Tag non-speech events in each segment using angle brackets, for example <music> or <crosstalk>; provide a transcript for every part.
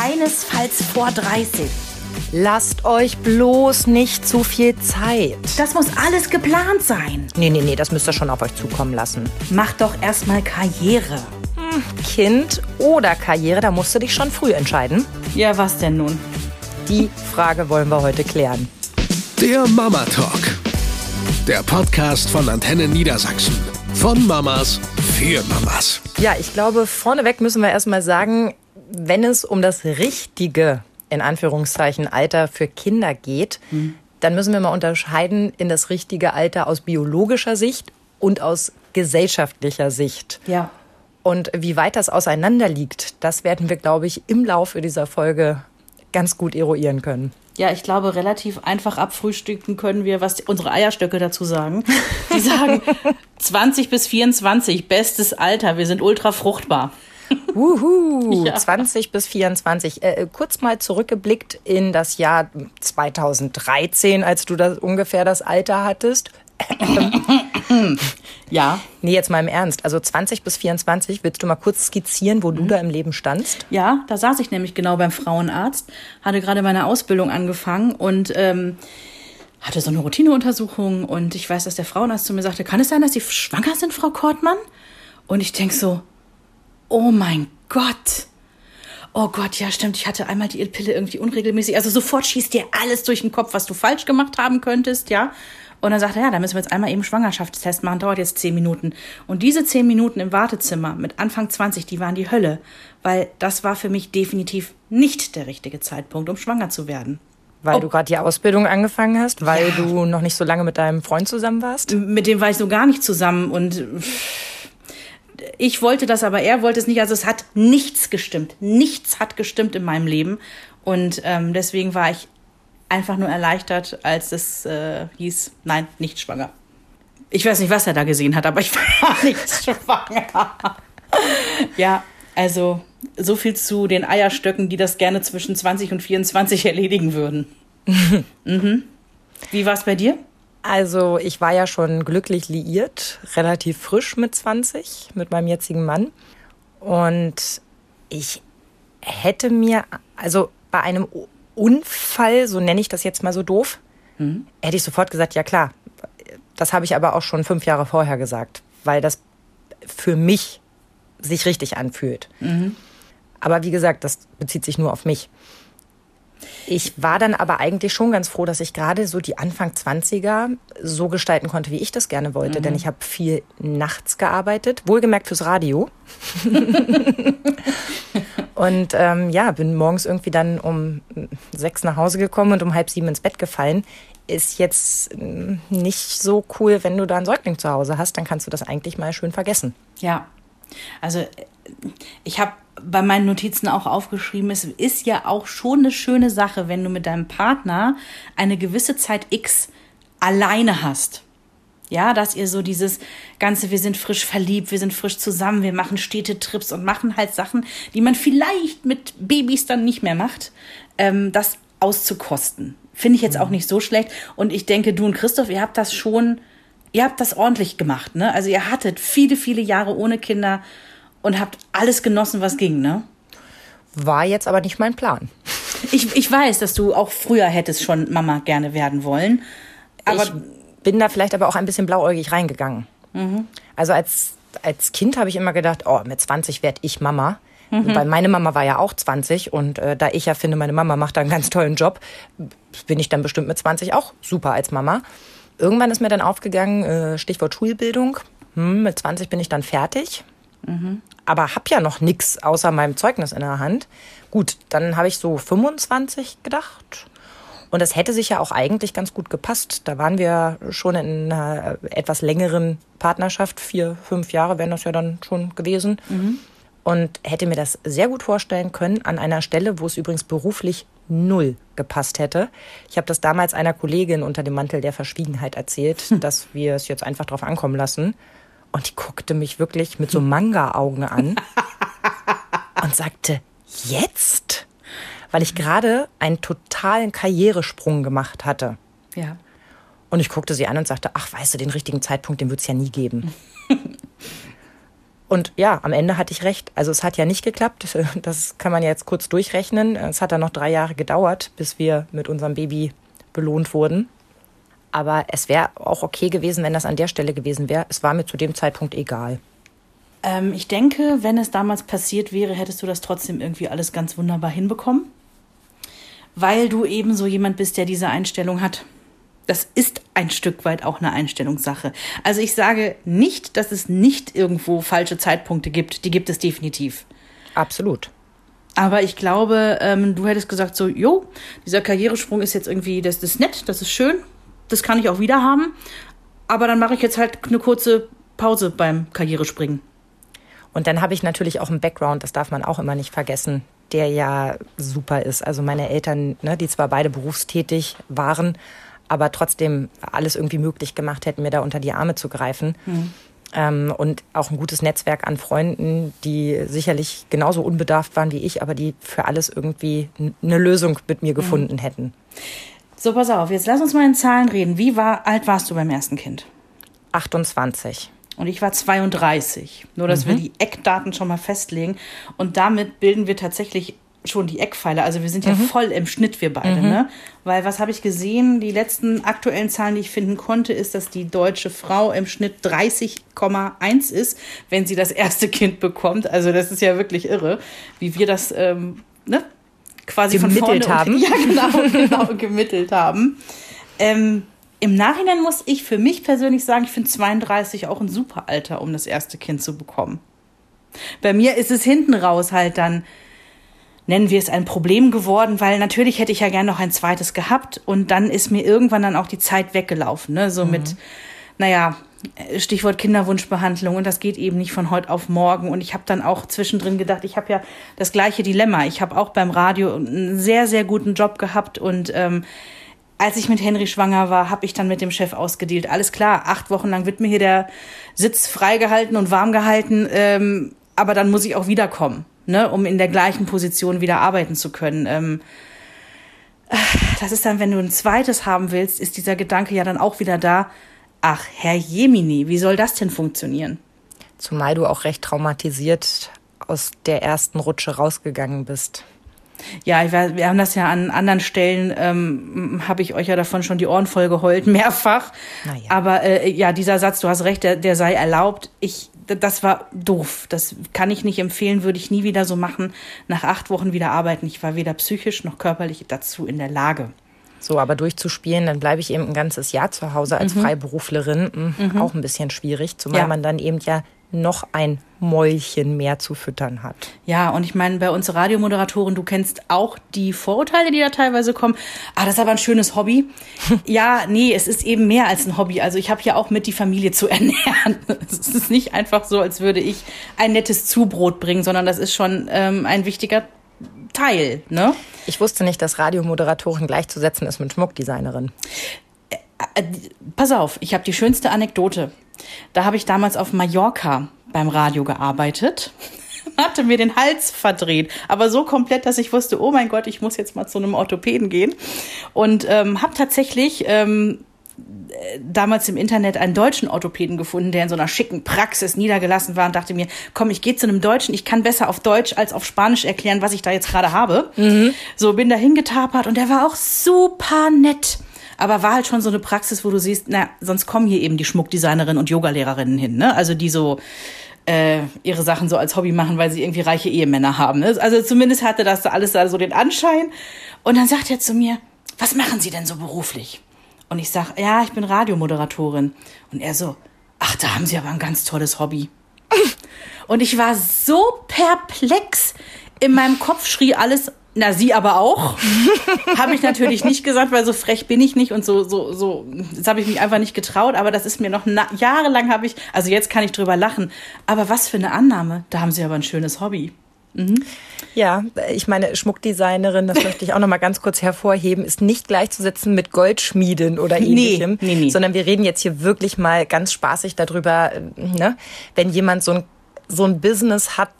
keinesfalls vor 30. Lasst euch bloß nicht zu viel Zeit. Das muss alles geplant sein. Nee, nee, nee, das müsst ihr schon auf euch zukommen lassen. Macht doch erstmal Karriere. Hm, kind oder Karriere, da musst du dich schon früh entscheiden. Ja, was denn nun? Die Frage wollen wir heute klären. Der Mama Talk. Der Podcast von Antenne Niedersachsen. Von Mamas für Mamas. Ja, ich glaube, vorneweg müssen wir erstmal sagen, wenn es um das richtige, in Anführungszeichen, Alter für Kinder geht, mhm. dann müssen wir mal unterscheiden in das richtige Alter aus biologischer Sicht und aus gesellschaftlicher Sicht. Ja. Und wie weit das auseinander liegt, das werden wir, glaube ich, im Laufe dieser Folge ganz gut eruieren können. Ja, ich glaube, relativ einfach abfrühstücken können wir, was unsere Eierstöcke dazu sagen. Die sagen <laughs> 20 bis 24, bestes Alter, wir sind ultra fruchtbar. <laughs> Wuhu, ja. 20 bis 24. Äh, kurz mal zurückgeblickt in das Jahr 2013, als du das ungefähr das Alter hattest. <coughs> ja. Nee, jetzt mal im Ernst. Also 20 bis 24, willst du mal kurz skizzieren, wo mhm. du da im Leben standst? Ja, da saß ich nämlich genau beim Frauenarzt, hatte gerade meine Ausbildung angefangen und ähm, hatte so eine Routineuntersuchung und ich weiß, dass der Frauenarzt zu mir sagte, kann es sein, dass Sie schwanger sind, Frau Kortmann? Und ich denk so, oh mein Gott. Oh Gott, ja, stimmt. Ich hatte einmal die Pille irgendwie unregelmäßig. Also sofort schießt dir alles durch den Kopf, was du falsch gemacht haben könntest, ja. Und dann sagt er, ja, da müssen wir jetzt einmal eben Schwangerschaftstest machen, dauert jetzt zehn Minuten. Und diese zehn Minuten im Wartezimmer mit Anfang 20, die waren die Hölle, weil das war für mich definitiv nicht der richtige Zeitpunkt, um schwanger zu werden. Weil Ob, du gerade die Ausbildung angefangen hast, weil ja. du noch nicht so lange mit deinem Freund zusammen warst? Mit dem war ich so gar nicht zusammen und ich wollte das, aber er wollte es nicht. Also es hat nichts gestimmt. Nichts hat gestimmt in meinem Leben. Und ähm, deswegen war ich einfach nur erleichtert, als es äh, hieß, nein, nicht schwanger. Ich weiß nicht, was er da gesehen hat, aber ich war <laughs> nicht schwanger. ja, also so viel zu den Eierstöcken, die das gerne zwischen 20 und 24 erledigen würden. <laughs> mhm. Wie war es bei dir? Also ich war ja schon glücklich liiert, relativ frisch mit 20, mit meinem jetzigen Mann. Und ich hätte mir, also bei einem Unfall, so nenne ich das jetzt mal so doof, mhm. hätte ich sofort gesagt, ja klar. Das habe ich aber auch schon fünf Jahre vorher gesagt, weil das für mich sich richtig anfühlt. Mhm. Aber wie gesagt, das bezieht sich nur auf mich. Ich war dann aber eigentlich schon ganz froh, dass ich gerade so die Anfang 20er so gestalten konnte, wie ich das gerne wollte. Mhm. Denn ich habe viel nachts gearbeitet, wohlgemerkt fürs Radio. <laughs> und ähm, ja, bin morgens irgendwie dann um sechs nach Hause gekommen und um halb sieben ins Bett gefallen. Ist jetzt mm, nicht so cool, wenn du da einen Säugling zu Hause hast, dann kannst du das eigentlich mal schön vergessen. Ja, also ich habe bei meinen Notizen auch aufgeschrieben, es ist ja auch schon eine schöne Sache, wenn du mit deinem Partner eine gewisse Zeit X alleine hast. Ja, dass ihr so dieses ganze, wir sind frisch verliebt, wir sind frisch zusammen, wir machen Städtetrips und machen halt Sachen, die man vielleicht mit Babys dann nicht mehr macht, ähm, das auszukosten. Finde ich jetzt auch mhm. nicht so schlecht. Und ich denke, du und Christoph, ihr habt das schon, ihr habt das ordentlich gemacht, ne? Also ihr hattet viele, viele Jahre ohne Kinder und habt alles genossen, was ging, ne? War jetzt aber nicht mein Plan. Ich, ich weiß, dass du auch früher hättest schon Mama gerne werden wollen. Aber ich bin da vielleicht aber auch ein bisschen blauäugig reingegangen. Mhm. Also als, als Kind habe ich immer gedacht, oh, mit 20 werde ich Mama. Mhm. Weil meine Mama war ja auch 20 und äh, da ich ja finde, meine Mama macht da einen ganz tollen Job, bin ich dann bestimmt mit 20 auch super als Mama. Irgendwann ist mir dann aufgegangen, äh, Stichwort Schulbildung. Hm, mit 20 bin ich dann fertig. Mhm. Aber hab ja noch nichts außer meinem Zeugnis in der Hand. Gut, dann habe ich so 25 gedacht. Und das hätte sich ja auch eigentlich ganz gut gepasst. Da waren wir schon in einer etwas längeren Partnerschaft. Vier, fünf Jahre wären das ja dann schon gewesen. Mhm. Und hätte mir das sehr gut vorstellen können an einer Stelle, wo es übrigens beruflich null gepasst hätte. Ich habe das damals einer Kollegin unter dem Mantel der Verschwiegenheit erzählt, hm. <laughs> dass wir es jetzt einfach drauf ankommen lassen. Und die guckte mich wirklich mit so Manga-Augen an <laughs> und sagte, jetzt? Weil ich gerade einen totalen Karrieresprung gemacht hatte. Ja. Und ich guckte sie an und sagte, ach, weißt du, den richtigen Zeitpunkt, den wird es ja nie geben. <laughs> Und ja, am Ende hatte ich recht. Also es hat ja nicht geklappt. <laughs> Das kann man jetzt kurz durchrechnen. Es hat dann noch drei Jahre gedauert, bis wir mit unserem Baby belohnt wurden. Aber es wäre auch okay gewesen, wenn das an der Stelle gewesen wäre. Es war mir zu dem Zeitpunkt egal. Ähm, ich denke, wenn es damals passiert wäre, hättest du das trotzdem irgendwie alles ganz wunderbar hinbekommen. Weil du eben so jemand bist, der diese Einstellung hat. Das ist ein Stück weit auch eine Einstellungssache. Also ich sage nicht, dass es nicht irgendwo falsche Zeitpunkte gibt. Die gibt es definitiv. Absolut. Aber ich glaube, ähm, du hättest gesagt so, jo, dieser Karrieresprung ist jetzt irgendwie, das, das ist nett, das ist schön, das kann ich auch wieder haben. Aber dann mache ich jetzt halt eine kurze Pause beim Karrierespringen. Und dann habe ich natürlich auch einen Background, das darf man auch immer nicht vergessen, der ja super ist. Also meine Eltern, ne, die zwar beide berufstätig waren, aber trotzdem alles irgendwie möglich gemacht hätten, mir da unter die Arme zu greifen. Mhm. Ähm, und auch ein gutes Netzwerk an Freunden, die sicherlich genauso unbedarft waren wie ich, aber die für alles irgendwie eine Lösung mit mir mhm. gefunden mhm. hätten. So, pass auf, jetzt lass uns mal in Zahlen reden. Wie war, alt warst du beim ersten Kind? 28. Und ich war 32. Nur, dass mhm. wir die Eckdaten schon mal festlegen. Und damit bilden wir tatsächlich schon die Eckpfeiler. Also wir sind ja mhm. voll im Schnitt, wir beide. Mhm. Ne? Weil was habe ich gesehen? Die letzten aktuellen Zahlen, die ich finden konnte, ist, dass die deutsche Frau im Schnitt 30,1 ist, wenn sie das erste Kind bekommt. Also das ist ja wirklich irre, wie wir das ähm, ne? Quasi gemittelt von haben. Und, <laughs> ja, genau, <laughs> genau gemittelt haben. Ähm, Im Nachhinein muss ich für mich persönlich sagen, ich finde 32 auch ein super Alter, um das erste Kind zu bekommen. Bei mir ist es hinten raus halt dann, nennen wir es ein Problem geworden, weil natürlich hätte ich ja gern noch ein zweites gehabt und dann ist mir irgendwann dann auch die Zeit weggelaufen, ne? So mhm. mit, naja, Stichwort Kinderwunschbehandlung und das geht eben nicht von heute auf morgen. Und ich habe dann auch zwischendrin gedacht, ich habe ja das gleiche Dilemma. Ich habe auch beim Radio einen sehr, sehr guten Job gehabt und ähm, als ich mit Henry schwanger war, habe ich dann mit dem Chef ausgedealt. Alles klar, acht Wochen lang wird mir hier der Sitz freigehalten und warm gehalten, ähm, aber dann muss ich auch wiederkommen, ne, um in der gleichen Position wieder arbeiten zu können. Ähm, das ist dann, wenn du ein zweites haben willst, ist dieser Gedanke ja dann auch wieder da, Ach, Herr Jemini, wie soll das denn funktionieren? Zumal du auch recht traumatisiert aus der ersten Rutsche rausgegangen bist. Ja, ich, wir haben das ja an anderen Stellen, ähm, habe ich euch ja davon schon die Ohren voll geheult, <laughs> mehrfach. Ja. Aber äh, ja, dieser Satz, du hast recht, der, der sei erlaubt. Ich, das war doof. Das kann ich nicht empfehlen, würde ich nie wieder so machen. Nach acht Wochen wieder arbeiten. Ich war weder psychisch noch körperlich dazu in der Lage. So, aber durchzuspielen, dann bleibe ich eben ein ganzes Jahr zu Hause als mhm. Freiberuflerin. Mhm. Auch ein bisschen schwierig, zumal ja. man dann eben ja noch ein Mäulchen mehr zu füttern hat. Ja, und ich meine, bei uns Radiomoderatoren, du kennst auch die Vorurteile, die da teilweise kommen. Ah, das ist aber ein schönes Hobby. <laughs> ja, nee, es ist eben mehr als ein Hobby. Also ich habe ja auch mit, die Familie zu <laughs> ernähren. es ist nicht einfach so, als würde ich ein nettes Zubrot bringen, sondern das ist schon ähm, ein wichtiger Teil, ne? Ich wusste nicht, dass Radiomoderatorin gleichzusetzen ist mit Schmuckdesignerin. Äh, äh, pass auf, ich habe die schönste Anekdote. Da habe ich damals auf Mallorca beim Radio gearbeitet <laughs> hatte mir den Hals verdreht, aber so komplett, dass ich wusste, oh mein Gott, ich muss jetzt mal zu einem Orthopäden gehen und ähm, habe tatsächlich ähm, damals im Internet einen deutschen Orthopäden gefunden, der in so einer schicken Praxis niedergelassen war und dachte mir, komm, ich gehe zu einem Deutschen, ich kann besser auf Deutsch als auf Spanisch erklären, was ich da jetzt gerade habe. Mhm. So bin da hingetapert und der war auch super nett. Aber war halt schon so eine Praxis, wo du siehst, na, sonst kommen hier eben die Schmuckdesignerinnen und Yogalehrerinnen hin, ne? Also die so äh, ihre Sachen so als Hobby machen, weil sie irgendwie reiche Ehemänner haben. Ne? Also zumindest hatte das alles da so den Anschein. Und dann sagt er zu mir, was machen Sie denn so beruflich? Und ich sag, ja, ich bin Radiomoderatorin. Und er so, ach, da haben Sie aber ein ganz tolles Hobby. Und ich war so perplex. In meinem Kopf schrie alles, na, sie aber auch. <laughs> habe ich natürlich nicht gesagt, weil so frech bin ich nicht und so, so, so, das habe ich mich einfach nicht getraut, aber das ist mir noch jahrelang habe ich, also jetzt kann ich drüber lachen. Aber was für eine Annahme. Da haben sie aber ein schönes Hobby. Mhm. Ja, ich meine, Schmuckdesignerin, das möchte ich auch noch mal ganz kurz hervorheben, ist nicht gleichzusetzen mit Goldschmieden oder ähnlichem, nee, nee, nee. sondern wir reden jetzt hier wirklich mal ganz spaßig darüber, ne, wenn jemand so ein, so ein Business hat,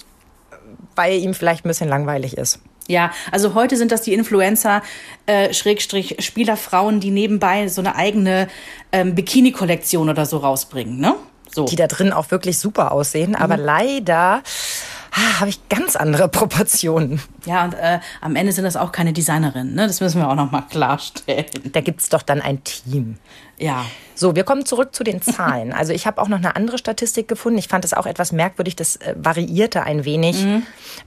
weil ihm vielleicht ein bisschen langweilig ist. Ja, also heute sind das die Influencer, äh, Schrägstrich Spielerfrauen, die nebenbei so eine eigene ähm, Bikini-Kollektion oder so rausbringen, ne? So. Die da drin auch wirklich super aussehen, aber leider ah, habe ich ganz andere Proportionen. Ja, und äh, am Ende sind das auch keine Designerinnen, ne? Das müssen wir auch nochmal klarstellen. Da gibt's doch dann ein Team. Ja. So, wir kommen zurück zu den <laughs> Zahlen. Also ich habe auch noch eine andere Statistik gefunden. Ich fand es auch etwas merkwürdig, das äh, variierte ein wenig,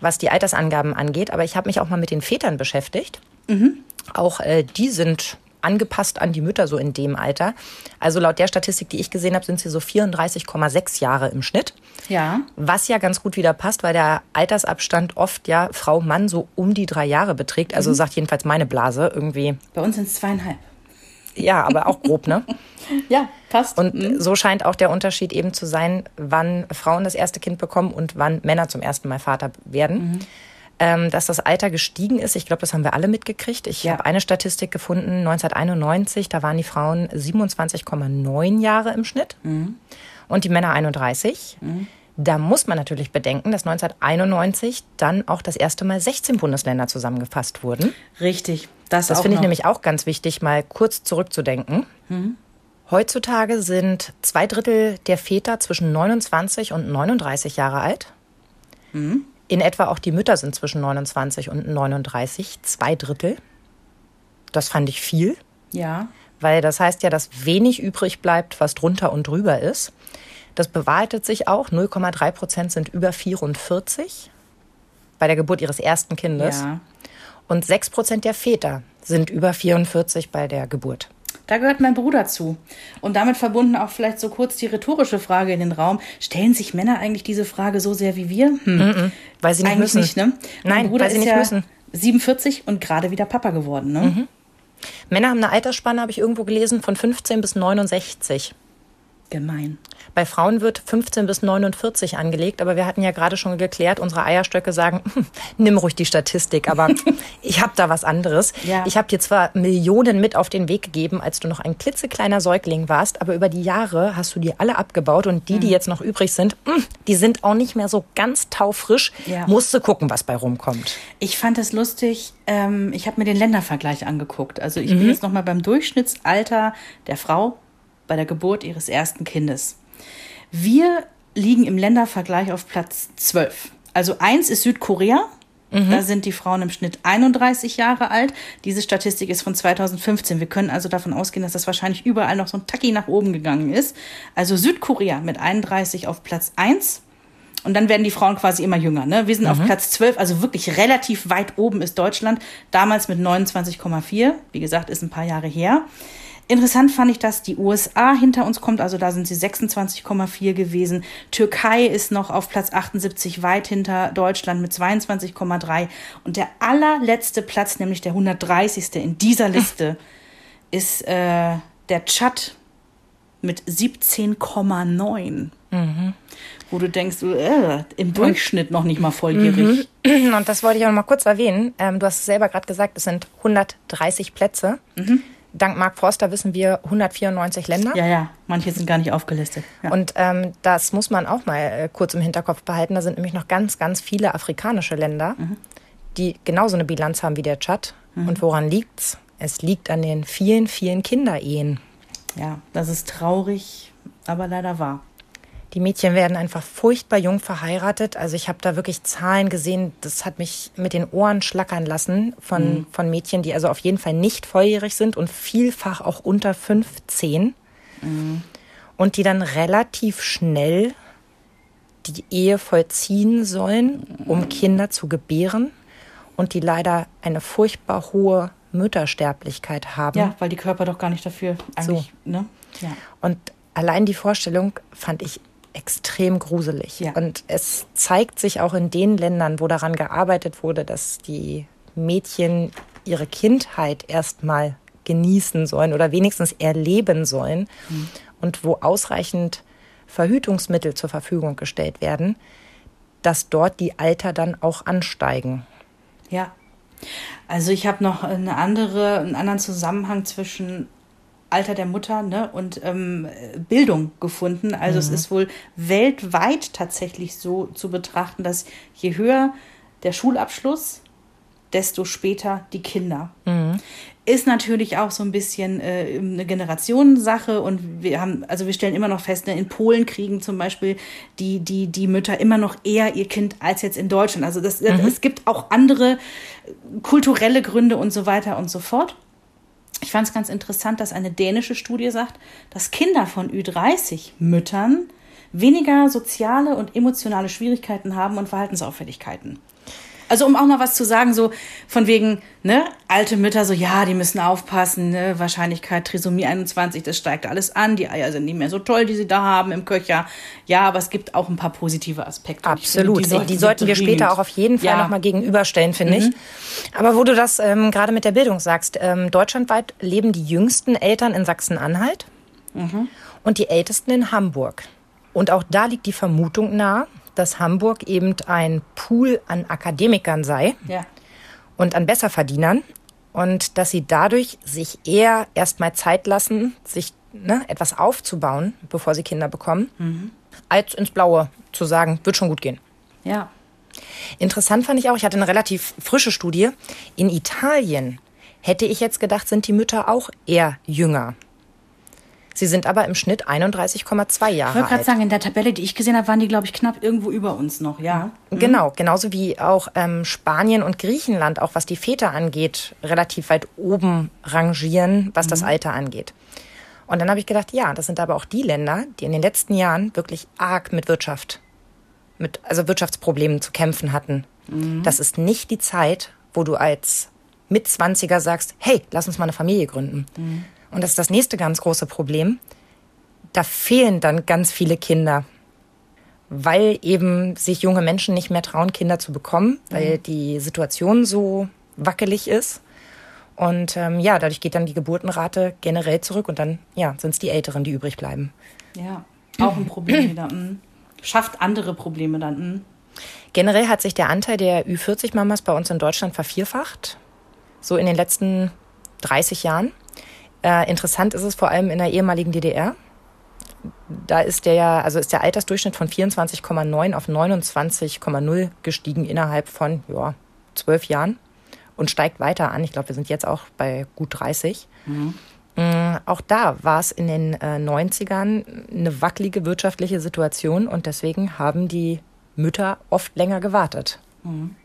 was die Altersangaben angeht. Aber ich habe mich auch mal mit den Vätern beschäftigt. Auch äh, die sind angepasst an die Mütter so in dem Alter. Also laut der Statistik, die ich gesehen habe, sind sie so 34,6 Jahre im Schnitt. Ja. Was ja ganz gut wieder passt, weil der Altersabstand oft ja Frau Mann so um die drei Jahre beträgt. Also sagt jedenfalls meine Blase irgendwie. Bei uns sind es zweieinhalb. Ja, aber auch grob, ne? <laughs> Ja, passt. Und so scheint auch der Unterschied eben zu sein, wann Frauen das erste Kind bekommen und wann Männer zum ersten Mal Vater werden. Ähm, dass das Alter gestiegen ist, ich glaube, das haben wir alle mitgekriegt. Ich Ja. habe eine Statistik gefunden, 1991, da waren die Frauen 27,9 Jahre im Schnitt und die Männer 31. Da muss man natürlich bedenken, dass 1991 dann auch das erste Mal 16 Bundesländer zusammengefasst wurden. Richtig. Das, Das finde ich nämlich auch ganz wichtig, mal kurz zurückzudenken. Heutzutage sind zwei Drittel der Väter zwischen 29 und 39 Jahre alt. In etwa auch die Mütter sind zwischen 29 und 39, zwei Drittel. Das fand ich viel, Ja. weil das heißt ja, dass wenig übrig bleibt, was drunter und drüber ist. Das bewahrheitet sich auch. 0,3 Prozent sind über 44 bei der Geburt ihres ersten Kindes. Ja. Und 6 Prozent der Väter sind über 44 bei der Geburt. Da gehört mein Bruder zu. Und damit verbunden auch vielleicht so kurz die rhetorische Frage in den Raum. Stellen sich Männer eigentlich diese Frage so sehr wie wir? Hm. Weil sie nicht Eigentlich müssen. nicht, ne? Mein Nein, Bruder weil sie ist nicht ja müssen. 47 und gerade wieder Papa geworden, ne? Männer haben eine Altersspanne, habe ich irgendwo gelesen, von 15 bis 69. Gemein. Bei Frauen wird 15 bis 49 angelegt, aber wir hatten ja gerade schon geklärt, unsere Eierstöcke sagen, "Hm, <laughs> nimm ruhig die Statistik, aber <laughs> ich habe da was anderes. Ja. Ich habe dir zwar Millionen mit auf den Weg gegeben, als du noch ein klitzekleiner Säugling warst, aber über die Jahre hast du die alle abgebaut und die, die jetzt noch übrig sind, hm, die sind auch nicht mehr so ganz taufrisch. Ja. Musste gucken, was bei rumkommt. Ich fand es lustig, ähm, ich habe mir den Ländervergleich angeguckt. Also ich Mhm. bin jetzt nochmal beim Durchschnittsalter der Frau bei der Geburt ihres ersten Kindes. Wir liegen im Ländervergleich auf Platz 12. Also eins ist Südkorea. Mhm. Da sind die Frauen im Schnitt 31 Jahre alt. Diese Statistik ist von 2015. Wir können also davon ausgehen, dass das wahrscheinlich überall noch so ein Tacki nach oben gegangen ist. Also Südkorea mit 31 auf Platz 1. Und dann werden die Frauen quasi immer jünger. Ne? Wir sind auf Platz 12, also wirklich relativ weit oben ist Deutschland. Damals mit 29,4. Wie gesagt, ist ein paar Jahre her. Interessant fand ich, dass die USA hinter uns kommt, also da sind sie 26,4 gewesen. Türkei ist noch auf Platz 78 weit hinter Deutschland mit 22,3. Und der allerletzte Platz, nämlich der 130. in dieser Liste, ist äh, der Tschad mit 17,9. Wo du denkst, äh, im Durchschnitt noch nicht mal volljährig. Und das wollte ich auch noch mal kurz erwähnen. Ähm, du hast es selber gerade gesagt, es sind 130 Plätze. Dank Mark Forster wissen wir 194 Länder. Ja, ja, manche sind gar nicht aufgelistet. Ja. Und ähm, das muss man auch mal äh, kurz im Hinterkopf behalten. Da sind nämlich noch ganz, ganz viele afrikanische Länder, die genauso eine Bilanz haben wie der Tschad. Und woran liegt's? Es liegt an den vielen, vielen Kinderehen. ja, das ist traurig, aber leider wahr. Die Mädchen werden einfach furchtbar jung verheiratet. Also ich habe da wirklich Zahlen gesehen, das hat mich mit den Ohren schlackern lassen von, von Mädchen, die also auf jeden Fall nicht volljährig sind und vielfach auch unter 15. Und die dann relativ schnell die Ehe vollziehen sollen, um Kinder zu gebären. Und die leider eine furchtbar hohe Müttersterblichkeit haben. Ja, weil die Körper doch gar nicht dafür eigentlich, ne? Ja. Und allein die Vorstellung fand ich extrem gruselig. Ja. Und es zeigt sich auch in den Ländern, wo daran gearbeitet wurde, dass die Mädchen ihre Kindheit erstmal genießen sollen oder wenigstens erleben sollen und wo ausreichend Verhütungsmittel zur Verfügung gestellt werden, dass dort die Alter dann auch ansteigen. Ja. Also ich habe noch eine andere, einen anderen Zusammenhang zwischen Alter der Mutter ne, und ähm, Bildung gefunden. Also es ist wohl weltweit tatsächlich so zu betrachten, dass je höher der Schulabschluss, desto später die Kinder. ist natürlich auch so ein bisschen äh, eine Generationensache und wir haben, also wir stellen immer noch fest, ne, in Polen kriegen zum Beispiel die, die, die Mütter immer noch eher ihr Kind als jetzt in Deutschland. Also das, mhm. es gibt auch andere kulturelle Gründe und so weiter und so fort. Ich fand es ganz interessant, dass eine dänische Studie sagt, dass Kinder von Ü30-Müttern weniger soziale und emotionale Schwierigkeiten haben und Verhaltensauffälligkeiten. Also um auch mal was zu sagen, so von wegen, ne, alte Mütter, so ja, die müssen aufpassen, ne, Wahrscheinlichkeit Trisomie 21, das steigt alles an, die Eier sind nicht mehr so toll, die sie da haben im Köcher. Ja, aber es gibt auch ein paar positive Aspekte. Absolut, finde, die, sollten, die sollten wir später auch auf jeden Fall ja. nochmal gegenüberstellen, finde mhm. ich. Aber wo du das ähm, gerade mit der Bildung sagst, ähm, deutschlandweit leben die jüngsten Eltern in Sachsen-Anhalt mhm. und die ältesten in Hamburg. Und auch da liegt die Vermutung nahe, dass Hamburg eben ein Pool an Akademikern sei ja. und an Besserverdienern und dass sie dadurch sich eher erstmal Zeit lassen, sich ne, etwas aufzubauen, bevor sie Kinder bekommen, mhm. als ins Blaue zu sagen, wird schon gut gehen. Ja. Interessant fand ich auch, ich hatte eine relativ frische Studie. In Italien hätte ich jetzt gedacht, sind die Mütter auch eher jünger. Sie sind aber im Schnitt 31,2 Jahre alt. Ich wollte gerade sagen, in der Tabelle, die ich gesehen habe, waren die, glaube ich, knapp irgendwo über uns noch, ja. Mhm. Genau, genauso wie auch ähm, Spanien und Griechenland, auch was die Väter angeht, relativ weit oben rangieren, was mhm. das Alter angeht. Und dann habe ich gedacht, ja, das sind aber auch die Länder, die in den letzten Jahren wirklich arg mit Wirtschaft, mit also Wirtschaftsproblemen zu kämpfen hatten. Mhm. Das ist nicht die Zeit, wo du als Mitzwanziger sagst, hey, lass uns mal eine Familie gründen. Mhm und das ist das nächste ganz große Problem, da fehlen dann ganz viele Kinder, weil eben sich junge Menschen nicht mehr trauen, Kinder zu bekommen, weil mhm. die Situation so wackelig ist. Und ähm, ja, dadurch geht dann die Geburtenrate generell zurück und dann ja, sind es die Älteren, die übrig bleiben. Ja, auch ein Problem wieder. Hm. Schafft andere Probleme dann. Hm. Generell hat sich der Anteil der Ü40-Mamas bei uns in Deutschland vervierfacht. So in den letzten 30 Jahren. Äh, interessant ist es vor allem in der ehemaligen DDR. Da ist der also ist der Altersdurchschnitt von 24,9 auf 29,0 gestiegen innerhalb von ja, zwölf Jahren und steigt weiter an. Ich glaube, wir sind jetzt auch bei gut 30. Mhm. Äh, auch da war es in den äh, 90ern eine wackelige wirtschaftliche Situation und deswegen haben die Mütter oft länger gewartet. Mhm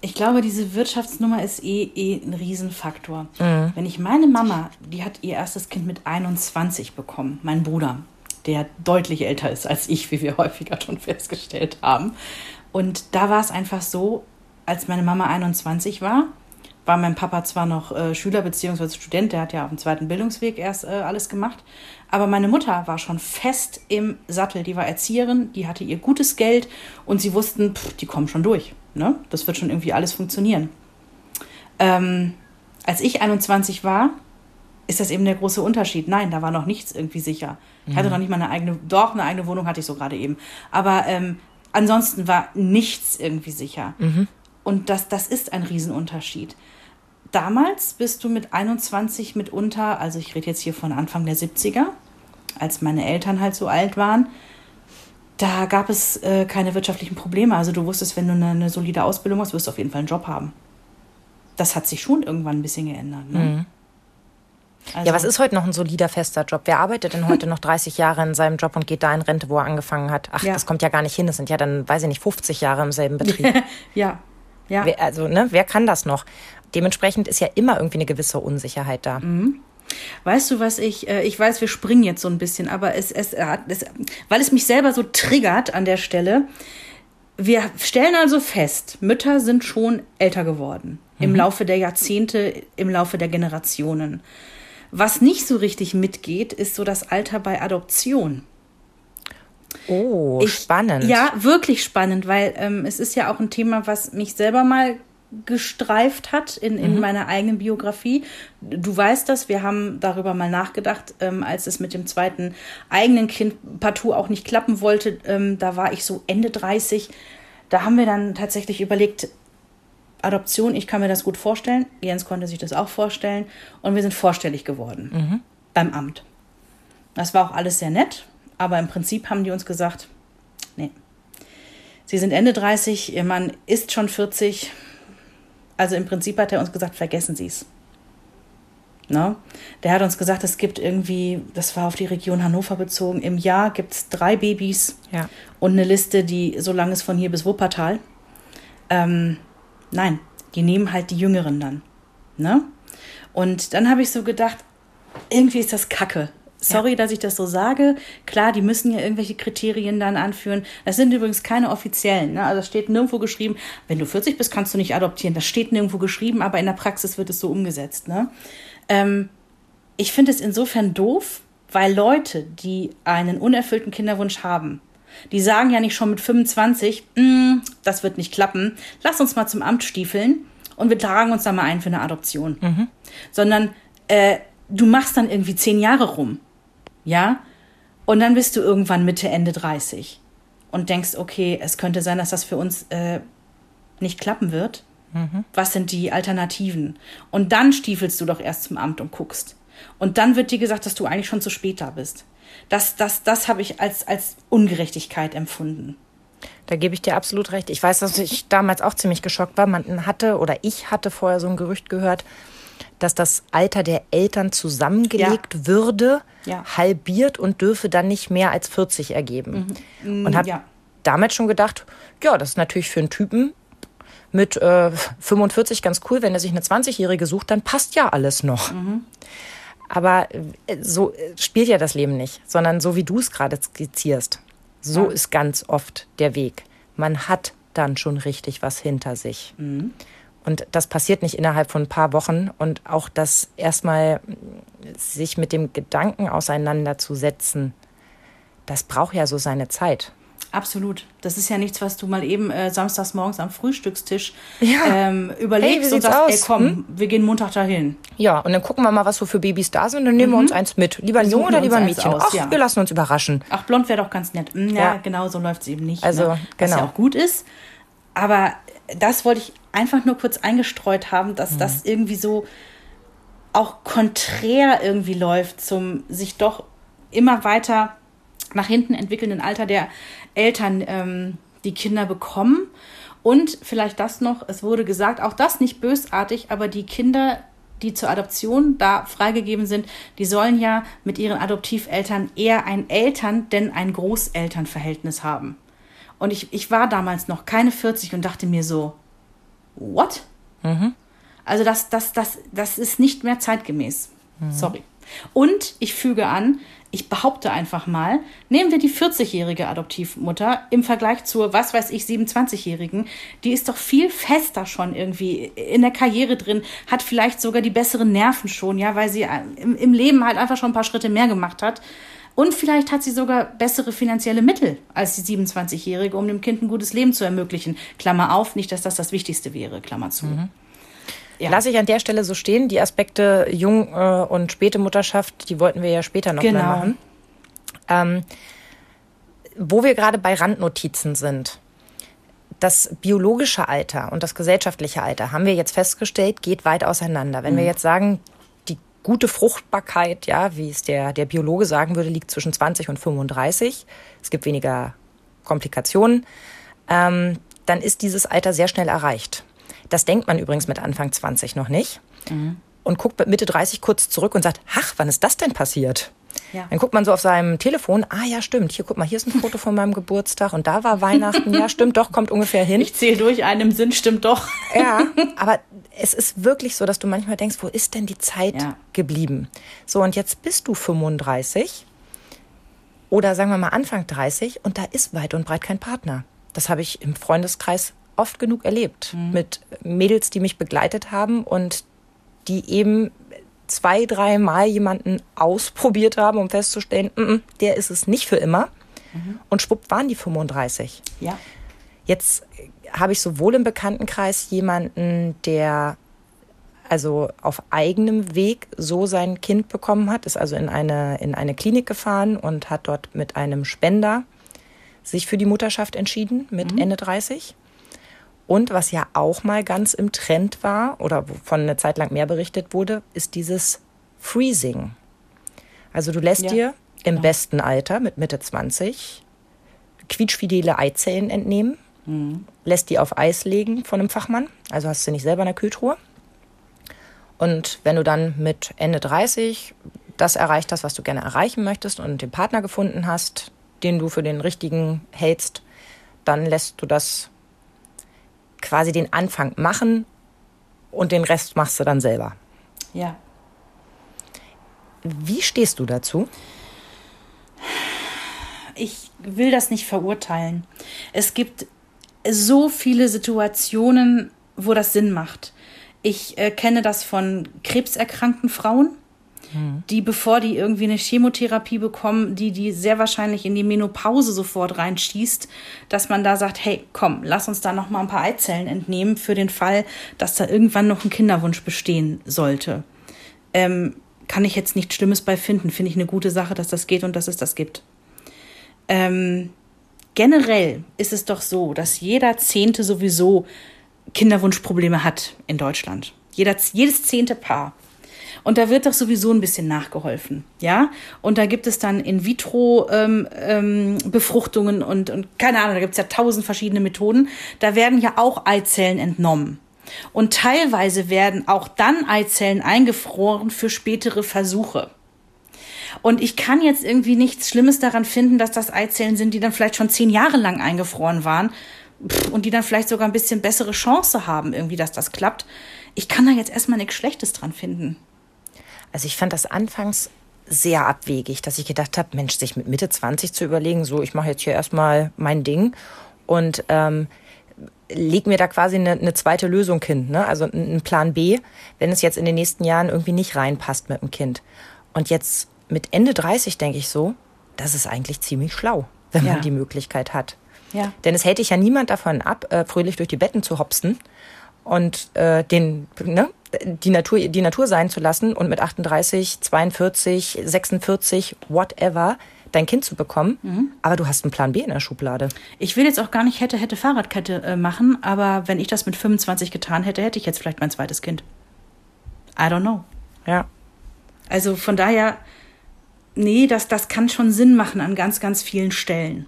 ich glaube, diese Wirtschaftsnummer ist eh, eh ein Riesenfaktor. Mhm. Wenn ich meine Mama, die hat ihr erstes Kind mit 21 bekommen, mein Bruder, der deutlich älter ist als ich, wie wir häufiger schon festgestellt haben. Und da war es einfach so, als meine Mama 21 war, war mein Papa zwar noch äh, Schüler bzw. Student, der hat ja auf dem zweiten Bildungsweg erst äh, alles gemacht, aber meine Mutter war schon fest im Sattel. Die war Erzieherin, die hatte ihr gutes Geld und sie wussten, pff, die kommen schon durch. Ne? Das wird schon irgendwie alles funktionieren. Ähm, als ich 21 war, ist das eben der große Unterschied. Nein, da war noch nichts irgendwie sicher. Ich hatte mhm. noch nicht mal eine eigene, doch, eine eigene Wohnung hatte ich so gerade eben. Aber ähm, ansonsten war nichts irgendwie sicher. Mhm. Und das, das ist ein Riesenunterschied. Damals bist du mit 21 mitunter, also ich rede jetzt hier von Anfang der 70er, als meine Eltern halt so alt waren, da gab es äh, keine wirtschaftlichen Probleme. Also du wusstest, wenn du eine, eine, solide Ausbildung hast, wirst du auf jeden Fall einen Job haben. Das hat sich schon irgendwann ein bisschen geändert. Ne? Mhm. Also, ja, was ist heute noch ein solider, fester Job? Wer arbeitet denn heute noch 30 Jahre in seinem Job und geht da in Rente, wo er angefangen hat? Ach, ja. das kommt ja gar nicht hin. Das sind ja dann, weiß ich nicht, 50 Jahre im selben Betrieb. <laughs> ja, ja. Wer, also, ne, wer kann das noch? Dementsprechend ist ja immer irgendwie eine gewisse Unsicherheit da. Mhm. Weißt du, was ich, äh, ich weiß, wir springen jetzt so ein bisschen, aber es, es, es, weil es mich selber so triggert an der Stelle. Wir stellen also fest, Mütter sind schon älter geworden mhm. im Laufe der Jahrzehnte, im Laufe der Generationen. Was nicht so richtig mitgeht, ist so das Alter bei Adoption. Oh, ich, spannend. Ja, wirklich spannend, weil ähm, es ist ja auch ein Thema, was mich selber mal gestreift hat in, in mhm. meiner eigenen Biografie. Du weißt das, wir haben darüber mal nachgedacht, ähm, als es mit dem zweiten eigenen Kind partout auch nicht klappen wollte. Ähm, da war ich so Ende 30. Da haben wir dann tatsächlich überlegt, Adoption, ich kann mir das gut vorstellen. Jens konnte sich das auch vorstellen. Und wir sind vorstellig geworden mhm. beim Amt. Das war auch alles sehr nett, aber im Prinzip haben die uns gesagt, nee. Sie sind Ende 30, Ihr Mann ist schon 40, Also im Prinzip hat er uns gesagt, vergessen Sie es. Ne? Der hat uns gesagt, es gibt irgendwie, das war auf die Region Hannover bezogen, im Jahr gibt es drei Babys Ja. und eine Liste, die so lang ist von hier bis Wuppertal. Ähm, nein, die nehmen halt die Jüngeren dann. Ne? Und dann habe ich so gedacht, irgendwie ist das Kacke. Sorry, dass ich das so sage. Klar, die müssen ja irgendwelche Kriterien dann anführen. Das sind übrigens keine offiziellen. Ne? Also es steht nirgendwo geschrieben, wenn du 40 bist, kannst du nicht adoptieren. Das steht nirgendwo geschrieben, aber in der Praxis wird es so umgesetzt. Ne? Ähm, ich finde es insofern doof, weil Leute, die einen unerfüllten Kinderwunsch haben, die sagen ja nicht schon mit 25, "Mm, das wird nicht klappen, lass uns mal zum Amt stiefeln und wir tragen uns da mal ein für eine Adoption. Sondern äh, du machst dann irgendwie zehn Jahre rum, ja, und dann bist du irgendwann Mitte, Ende 30 und denkst, okay, es könnte sein, dass das für uns äh, nicht klappen wird. Was sind die Alternativen? Und dann stiefelst du doch erst zum Amt und guckst. Und dann wird dir gesagt, dass du eigentlich schon zu spät da bist. Das, das, das habe ich als, als Ungerechtigkeit empfunden. Da gebe ich dir absolut recht. Ich weiß, dass ich damals auch ziemlich geschockt war. Man hatte oder ich hatte vorher so ein Gerücht gehört, dass das Alter der Eltern zusammengelegt würde, Ja. halbiert und dürfe dann nicht mehr als 40 ergeben. Und habe ja. damals schon gedacht, ja, das ist natürlich für einen Typen mit äh, 45 ganz cool. Wenn er sich eine 20-Jährige sucht, dann passt ja alles noch. Aber äh, so äh, spielt ja das Leben nicht, sondern so wie du es gerade skizzierst. So Ja. ist ganz oft der Weg. Man hat dann schon richtig was hinter sich. Und das passiert nicht innerhalb von ein paar Wochen. Und auch das erstmal sich mit dem Gedanken auseinanderzusetzen, das braucht ja so seine Zeit. Absolut. Das ist ja nichts, was du mal eben äh, samstags morgens am Frühstückstisch Ja. ähm, Hey, überlegst wie und sagst, aus? ey komm, wir gehen Montag dahin. Ja, und dann gucken wir mal, was so für Babys da sind. Dann nehmen wir uns eins mit. Lieber ein Junge oder lieber ein Mädchen? aus, Ach, ja. wir lassen uns überraschen. Ach, blond wäre doch ganz nett. Hm, ja, Ja. genau, so läuft es eben nicht. Also, ne? Was genau. ja auch gut ist. Aber das wollte ich einfach nur kurz eingestreut haben, dass Mhm. das irgendwie so auch konträr irgendwie läuft zum sich doch immer weiter nach hinten entwickelnden Alter der Eltern ähm, die Kinder bekommen. Und vielleicht das noch, es wurde gesagt, auch das nicht bösartig, aber die Kinder, die zur Adoption da freigegeben sind, die sollen ja mit ihren Adoptiveltern eher ein Eltern- denn ein Großelternverhältnis haben. Und ich, ich war damals noch keine 40 und dachte mir so, what? Also das, das, das, das ist nicht mehr zeitgemäß. Sorry. Und ich füge an, ich behaupte einfach mal, nehmen wir die 40-jährige Adoptivmutter im Vergleich zur, was weiß ich, 27-jährigen, die ist doch viel fester schon irgendwie in der Karriere drin, hat vielleicht sogar die besseren Nerven schon, ja, weil sie im, im Leben halt einfach schon ein paar Schritte mehr gemacht hat. Und vielleicht hat sie sogar bessere finanzielle Mittel als die 27-Jährige, um dem Kind ein gutes Leben zu ermöglichen. Klammer auf, nicht, dass das das Wichtigste wäre, Klammer zu. Ja. Lasse ich an der Stelle so stehen. Die Aspekte Jung- äh, und späte Mutterschaft, die wollten wir ja später noch Genau. machen. Ähm, wo wir gerade bei Randnotizen sind. Das biologische Alter und das gesellschaftliche Alter, haben wir jetzt festgestellt, geht weit auseinander. Wenn wir jetzt sagen, gute Fruchtbarkeit, ja, wie es der, der Biologe sagen würde, liegt zwischen 20 und 35. Es gibt weniger Komplikationen. Ähm, dann ist dieses Alter sehr schnell erreicht. Das denkt man übrigens mit Anfang 20 noch nicht. Und guckt mit Mitte 30 kurz zurück und sagt, ach, wann ist das denn passiert? Ja. Dann guckt man so auf seinem Telefon, ah ja, stimmt, hier guck mal, hier ist ein Foto von meinem Geburtstag und da war Weihnachten, ja, stimmt, doch, kommt ungefähr hin. Ich zähle durch, einem Sinn stimmt doch. Ja, aber es ist wirklich so, dass du manchmal denkst, wo ist denn die Zeit Ja. geblieben? So, und jetzt bist du 35 oder sagen wir mal Anfang 30 und da ist weit und breit kein Partner. Das habe ich im Freundeskreis oft genug erlebt mit Mädels, die mich begleitet haben und die eben zwei, drei Mal jemanden ausprobiert haben, um festzustellen, mm, mm, der ist es nicht für immer. Und schwupp waren die 35. Ja. Jetzt habe ich sowohl im Bekanntenkreis jemanden, der also auf eigenem Weg so sein Kind bekommen hat, ist also in eine, in eine Klinik gefahren und hat dort mit einem Spender sich für die Mutterschaft entschieden mit Ende 30. Und was ja auch mal ganz im Trend war oder wovon eine Zeit lang mehr berichtet wurde, ist dieses Freezing. Also du lässt Ja, dir im genau. besten Alter mit Mitte 20 quietschfidele Eizellen entnehmen mhm. lässt die auf Eis legen von einem Fachmann, also hast du nicht selber in der Kühltruhe. Und wenn du dann mit Ende 30 das erreicht hast, was du gerne erreichen möchtest und den Partner gefunden hast, den du für den richtigen hältst, dann lässt du das quasi den Anfang machen und den Rest machst du dann selber. Ja. Wie stehst du dazu? Ich will das nicht verurteilen. Es gibt so viele Situationen, wo das Sinn macht. Ich äh, kenne das von krebserkrankten Frauen, mhm. die, bevor die irgendwie eine Chemotherapie bekommen, die die sehr wahrscheinlich in die Menopause sofort reinschießt, dass man da sagt, hey, komm, lass uns da noch mal ein paar Eizellen entnehmen für den Fall, dass da irgendwann noch ein Kinderwunsch bestehen sollte. Ähm, kann ich jetzt nichts Schlimmes bei finden. Finde ich eine gute Sache, dass das geht und dass es das gibt. Ähm, generell ist es doch so, dass jeder Zehnte sowieso Kinderwunschprobleme hat in Deutschland. Jeder, jedes zehnte Paar. Und da wird doch sowieso ein bisschen nachgeholfen, ja. Und da gibt es dann In-vitro-Befruchtungen ähm, ähm, und, und keine Ahnung, da gibt es ja tausend verschiedene Methoden. Da werden ja auch Eizellen entnommen. Und teilweise werden auch dann Eizellen eingefroren für spätere Versuche. Und ich kann jetzt irgendwie nichts Schlimmes daran finden, dass das Eizellen sind, die dann vielleicht schon zehn Jahre lang eingefroren waren und die dann vielleicht sogar ein bisschen bessere Chance haben, irgendwie, dass das klappt. Ich kann da jetzt erstmal nichts Schlechtes dran finden. Also ich fand das anfangs sehr abwegig, dass ich gedacht habe, Mensch, sich mit Mitte 20 zu überlegen, so ich mache jetzt hier erstmal mein Ding und ähm, leg mir da quasi eine, eine zweite Lösung hin, ne? also einen Plan B, wenn es jetzt in den nächsten Jahren irgendwie nicht reinpasst mit dem Kind. Und jetzt mit Ende 30 denke ich so, das ist eigentlich ziemlich schlau, wenn ja. man die Möglichkeit hat. Ja. Denn es hält dich ja niemand davon ab, äh, fröhlich durch die Betten zu hopsen und äh, den, ne, die Natur, die Natur sein zu lassen und mit 38, 42, 46, whatever, dein Kind zu bekommen, mhm. aber du hast einen Plan B in der Schublade. Ich will jetzt auch gar nicht hätte, hätte Fahrradkette äh, machen, aber wenn ich das mit 25 getan hätte, hätte ich jetzt vielleicht mein zweites Kind. I don't know. Ja. Also von daher, nee, das, das kann schon Sinn machen an ganz, ganz vielen Stellen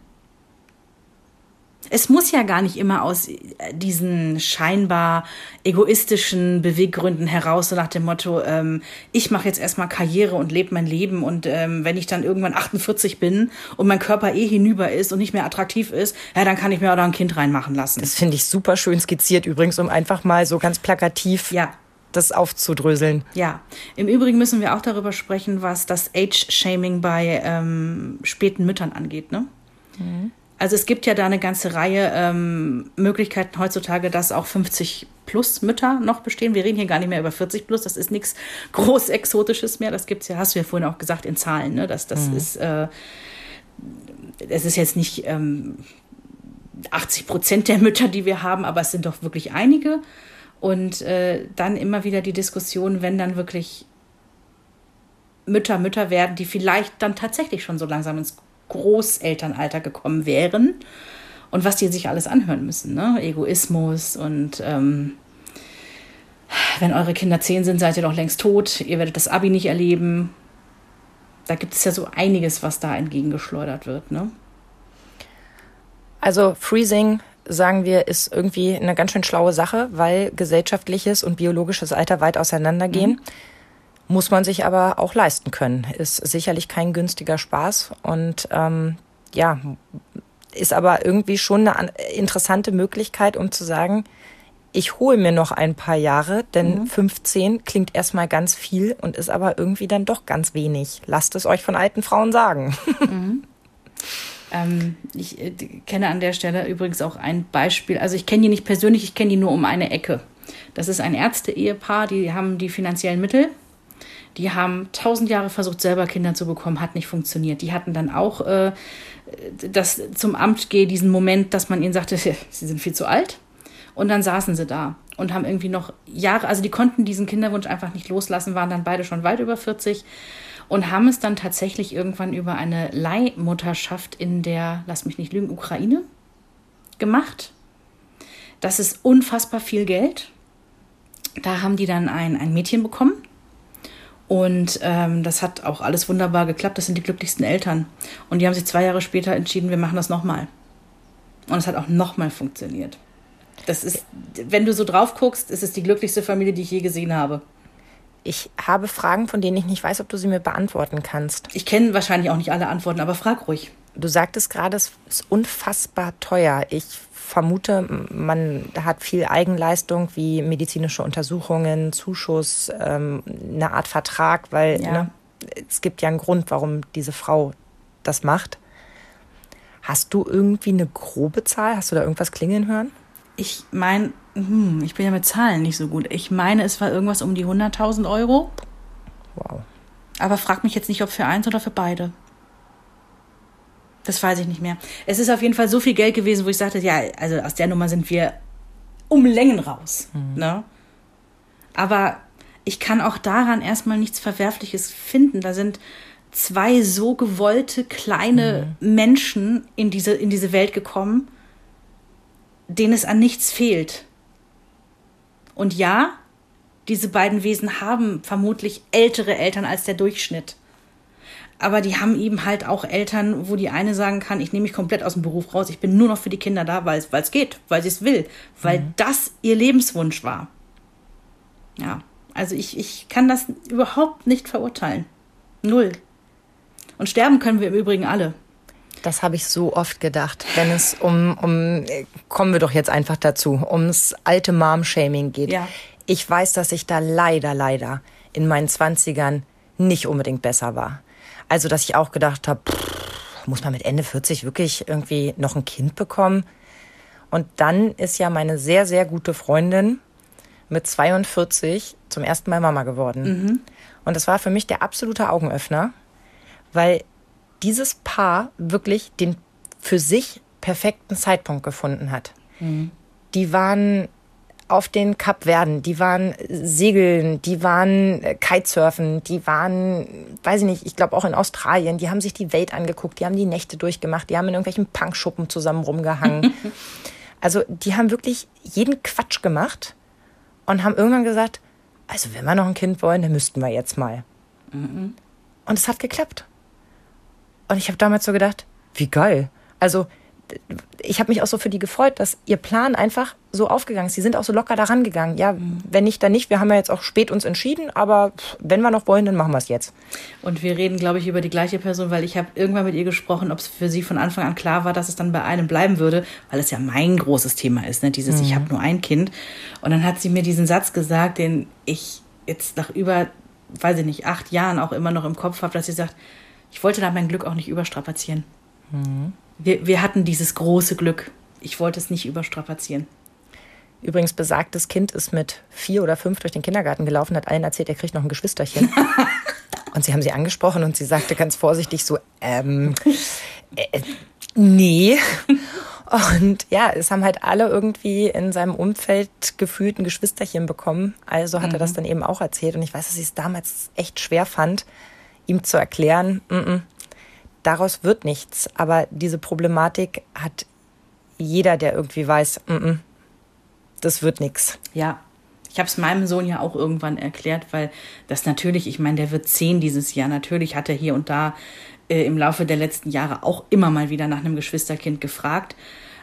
es muss ja gar nicht immer aus äh, diesen scheinbar egoistischen Beweggründen heraus, so nach dem Motto, ähm, ich mache jetzt erstmal Karriere und lebe mein Leben und ähm, wenn ich dann irgendwann 48 bin und mein Körper eh hinüber ist und nicht mehr attraktiv ist, ja, dann kann ich mir auch da ein Kind reinmachen lassen. Das finde ich super schön skizziert übrigens, um einfach mal so ganz plakativ ja. Das aufzudröseln. Ja, im Übrigen müssen wir auch darüber sprechen, was das Age-Shaming bei ähm, späten Müttern angeht, ne? Mhm. Also es gibt ja da eine ganze Reihe ähm, Möglichkeiten heutzutage, dass auch 50 plus Mütter noch bestehen. Wir reden hier gar nicht mehr über 40 plus, das ist nichts <laughs> groß Exotisches mehr. Das gibt's ja, hast du ja vorhin auch gesagt, in Zahlen. Ne? Das, das mhm. ist, äh, es ist jetzt nicht ähm, 80 Prozent der Mütter, die wir haben, aber es sind doch wirklich einige. Und äh, dann immer wieder die Diskussion, wenn dann wirklich Mütter Mütter werden, die vielleicht dann tatsächlich schon so langsam ins Großelternalter gekommen wären und was die sich alles anhören müssen. Ne? Egoismus und ähm, wenn eure Kinder zehn sind, seid ihr doch längst tot, ihr werdet das Abi nicht erleben. Da gibt es ja so einiges, was da entgegengeschleudert wird. Ne? Also Freezing, sagen wir, ist irgendwie eine ganz schön schlaue Sache, weil gesellschaftliches und biologisches Alter weit auseinandergehen. Mhm muss man sich aber auch leisten können. Ist sicherlich kein günstiger Spaß und ähm, ja, ist aber irgendwie schon eine interessante Möglichkeit, um zu sagen, ich hole mir noch ein paar Jahre, denn mhm. 15 klingt erstmal ganz viel und ist aber irgendwie dann doch ganz wenig. Lasst es euch von alten Frauen sagen. Mhm. <laughs> Ähm, ich äh, kenne an der Stelle übrigens auch ein Beispiel. Also ich kenne die nicht persönlich, ich kenne die nur um eine Ecke. Das ist ein Ärzte-Ehepaar, die haben die finanziellen Mittel die haben tausend Jahre versucht, selber Kinder zu bekommen, hat nicht funktioniert. Die hatten dann auch äh, das zum Amt gehe, diesen Moment, dass man ihnen sagte, <laughs> sie sind viel zu alt. Und dann saßen sie da und haben irgendwie noch Jahre, also die konnten diesen Kinderwunsch einfach nicht loslassen, waren dann beide schon weit über 40 und haben es dann tatsächlich irgendwann über eine Leihmutterschaft in der, lass mich nicht lügen, Ukraine gemacht. Das ist unfassbar viel Geld. Da haben die dann ein, ein Mädchen bekommen und ähm, das hat auch alles wunderbar geklappt. Das sind die glücklichsten Eltern. Und die haben sich zwei Jahre später entschieden, wir machen das nochmal. Und es hat auch nochmal funktioniert. Das ist, wenn du so drauf guckst, ist es die glücklichste Familie, die ich je gesehen habe. Ich habe Fragen, von denen ich nicht weiß, ob du sie mir beantworten kannst. Ich kenne wahrscheinlich auch nicht alle Antworten, aber frag ruhig. Du sagtest gerade, es ist unfassbar teuer. Ich vermute, man hat viel Eigenleistung wie medizinische Untersuchungen, Zuschuss, ähm, eine Art Vertrag, weil ja. ne, es gibt ja einen Grund, warum diese Frau das macht. Hast du irgendwie eine grobe Zahl? Hast du da irgendwas klingeln hören? Ich meine, hm, ich bin ja mit Zahlen nicht so gut. Ich meine, es war irgendwas um die 100.000 Euro. Wow. Aber frag mich jetzt nicht, ob für eins oder für beide. Das weiß ich nicht mehr. Es ist auf jeden Fall so viel Geld gewesen, wo ich sagte, ja, also aus der Nummer sind wir um Längen raus. Mhm. Ne? Aber ich kann auch daran erstmal nichts Verwerfliches finden. Da sind zwei so gewollte kleine mhm. Menschen in diese, in diese Welt gekommen, denen es an nichts fehlt. Und ja, diese beiden Wesen haben vermutlich ältere Eltern als der Durchschnitt aber die haben eben halt auch Eltern, wo die eine sagen kann, ich nehme mich komplett aus dem Beruf raus, ich bin nur noch für die Kinder da, weil es geht, weil sie es will, weil mhm. das ihr Lebenswunsch war. Ja, also ich, ich kann das überhaupt nicht verurteilen. Null. Und sterben können wir im Übrigen alle. Das habe ich so oft gedacht, wenn es um, um, kommen wir doch jetzt einfach dazu, ums alte Mom-Shaming geht. Ja. Ich weiß, dass ich da leider, leider in meinen Zwanzigern nicht unbedingt besser war. Also, dass ich auch gedacht habe, muss man mit Ende 40 wirklich irgendwie noch ein Kind bekommen? Und dann ist ja meine sehr, sehr gute Freundin mit 42 zum ersten Mal Mama geworden. Mhm. Und das war für mich der absolute Augenöffner, weil dieses Paar wirklich den für sich perfekten Zeitpunkt gefunden hat. Mhm. Die waren auf den Kapverden, die waren Segeln, die waren äh, Kitesurfen, die waren, weiß ich nicht, ich glaube auch in Australien, die haben sich die Welt angeguckt, die haben die Nächte durchgemacht, die haben in irgendwelchen Punkschuppen zusammen rumgehangen. <laughs> also die haben wirklich jeden Quatsch gemacht und haben irgendwann gesagt, also wenn wir noch ein Kind wollen, dann müssten wir jetzt mal. Mhm. Und es hat geklappt. Und ich habe damals so gedacht, wie geil. Also ich habe mich auch so für die gefreut, dass ihr Plan einfach so aufgegangen ist. Sie sind auch so locker daran gegangen. Ja, wenn nicht, dann nicht. Wir haben ja jetzt auch spät uns entschieden, aber wenn wir noch wollen, dann machen wir es jetzt. Und wir reden, glaube ich, über die gleiche Person, weil ich habe irgendwann mit ihr gesprochen, ob es für sie von Anfang an klar war, dass es dann bei einem bleiben würde, weil es ja mein großes Thema ist, ne? dieses mhm. ich habe nur ein Kind. Und dann hat sie mir diesen Satz gesagt, den ich jetzt nach über, weiß ich nicht, acht Jahren auch immer noch im Kopf habe, dass sie sagt, ich wollte da mein Glück auch nicht überstrapazieren. Mhm wir, wir hatten dieses große Glück. Ich wollte es nicht überstrapazieren. Übrigens, besagtes Kind ist mit vier oder fünf durch den Kindergarten gelaufen, hat allen erzählt, er kriegt noch ein Geschwisterchen. <laughs> und sie haben sie angesprochen und sie sagte ganz vorsichtig so, ähm, äh, nee. Und ja, es haben halt alle irgendwie in seinem Umfeld gefühlt ein Geschwisterchen bekommen. Also hat mhm. er das mhm. dann eben auch erzählt. Und ich weiß, dass ich es damals echt schwer fand, ihm zu erklären, mm -mm, daraus wird nichts. Aber diese Problematik hat jeder, der irgendwie weiß, mm das wird nichts. Ja, ich habe es meinem Sohn ja auch irgendwann erklärt, weil das natürlich, ich meine, der wird zehn dieses Jahr. Natürlich hat er hier und da äh, im Laufe der letzten Jahre auch immer mal wieder nach einem Geschwisterkind gefragt.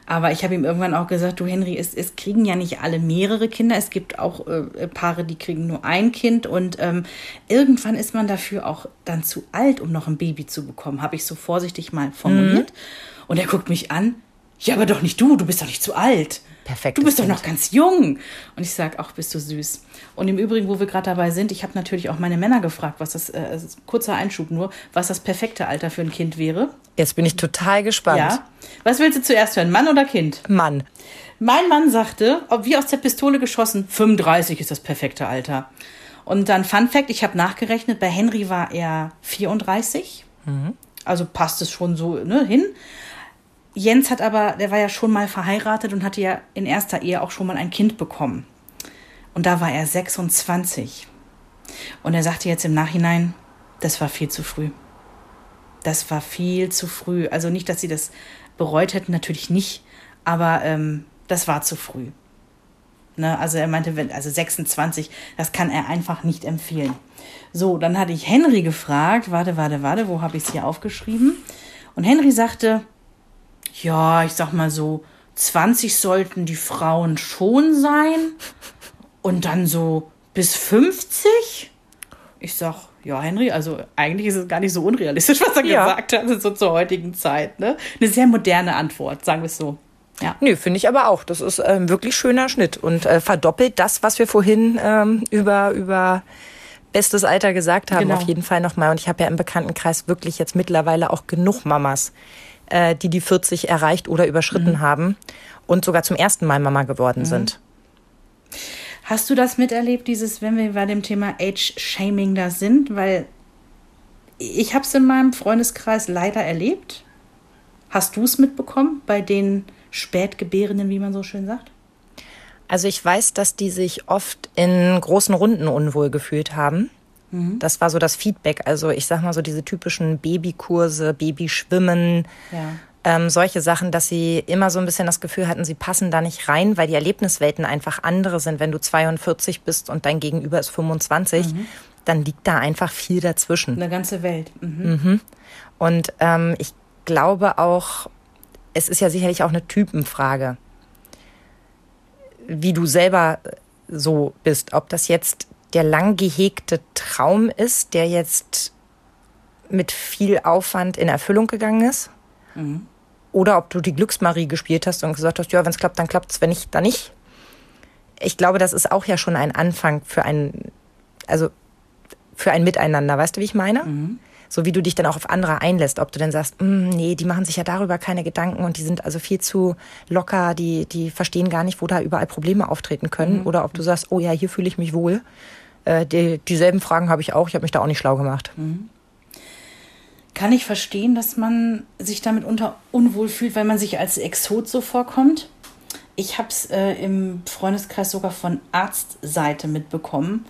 Aber ich habe ihm irgendwann auch gesagt, du Henry, es, es kriegen ja nicht alle mehrere Kinder. Es gibt auch äh, Paare, die kriegen nur ein Kind. Und ähm, irgendwann ist man dafür auch dann zu alt, um noch ein Baby zu bekommen, habe ich so vorsichtig mal formuliert. Mhm. Und er guckt mich an. Ja, aber doch nicht du, du bist doch nicht zu alt. Perfekt. Du bist doch noch ganz jung. Und ich sage, ach, bist du süß. Und im Übrigen, wo wir gerade dabei sind, ich habe natürlich auch meine Männer gefragt, was das, äh, kurzer Einschub nur, was das perfekte Alter für ein Kind wäre. Jetzt bin ich total gespannt. Ja. Was willst du zuerst hören, Mann oder Kind? Mann. Mein Mann sagte, ob wie aus der Pistole geschossen, 35 ist das perfekte Alter. Und dann Fun Fact, ich habe nachgerechnet, bei Henry war er 34. Mhm. Also passt es schon so ne, hin. Jens hat aber, der war ja schon mal verheiratet und hatte ja in erster Ehe auch schon mal ein Kind bekommen. Und da war er 26. Und er sagte jetzt im Nachhinein, das war viel zu früh. Das war viel zu früh. Also nicht, dass sie das bereut hätten, natürlich nicht, aber ähm, das war zu früh. Ne? Also er meinte, wenn, also 26, das kann er einfach nicht empfehlen. So, dann hatte ich Henry gefragt, warte, warte, warte, wo habe ich es hier aufgeschrieben? Und Henry sagte, ja, ich sag mal so 20 sollten die Frauen schon sein und dann so bis 50? Ich sag, ja, Henry, also eigentlich ist es gar nicht so unrealistisch, <laughs> was er ja. gesagt hat, so zur heutigen Zeit. Ne? Eine sehr moderne Antwort, sagen wir es so. Ja. Nö, finde ich aber auch. Das ist ein ähm, wirklich schöner Schnitt und äh, verdoppelt das, was wir vorhin ähm, über, über bestes Alter gesagt haben, genau. auf jeden Fall nochmal. Und ich habe ja im Bekanntenkreis wirklich jetzt mittlerweile auch genug Mamas, äh, die die 40 erreicht oder überschritten mhm. haben und sogar zum ersten Mal Mama geworden mhm. sind. Hast du das miterlebt, dieses, wenn wir bei dem Thema Age-Shaming da sind? Weil ich habe es in meinem Freundeskreis leider erlebt. Hast du es mitbekommen bei den Spätgebärenden, wie man so schön sagt? Also ich weiß, dass die sich oft in großen Runden unwohl gefühlt haben. Mhm. Das war so das Feedback. Also ich sag mal so diese typischen Babykurse, Babyschwimmen, ja. ähm, solche Sachen, dass sie immer so ein bisschen das Gefühl hatten, sie passen da nicht rein, weil die Erlebniswelten einfach andere sind. Wenn du 42 bist und dein Gegenüber ist 25, mhm. dann liegt da einfach viel dazwischen. Eine ganze Welt. Mhm. mhm. Und ähm, ich glaube auch, es ist ja sicherlich auch eine Typenfrage wie du selber so bist. Ob das jetzt der lang gehegte Traum ist, der jetzt mit viel Aufwand in Erfüllung gegangen ist. Mhm. Oder ob du die Glücksmarie gespielt hast und gesagt hast, ja, wenn es klappt, dann klappt es, wenn nicht, dann nicht. Ich glaube, das ist auch ja schon ein Anfang für ein, also für ein Miteinander. Weißt du, wie ich meine? Mhm so wie du dich dann auch auf andere einlässt, ob du dann sagst, mm, nee, die machen sich ja darüber keine Gedanken und die sind also viel zu locker, die, die verstehen gar nicht, wo da überall Probleme auftreten können. Mhm. Oder ob du sagst, oh ja, hier fühle ich mich wohl. Äh, die, dieselben Fragen habe ich auch, ich habe mich da auch nicht schlau gemacht. Mhm. Kann ich verstehen, dass man sich damit unter unwohl fühlt, weil man sich als Exot so vorkommt? Ich habe es äh, im Freundeskreis sogar von Arztseite mitbekommen.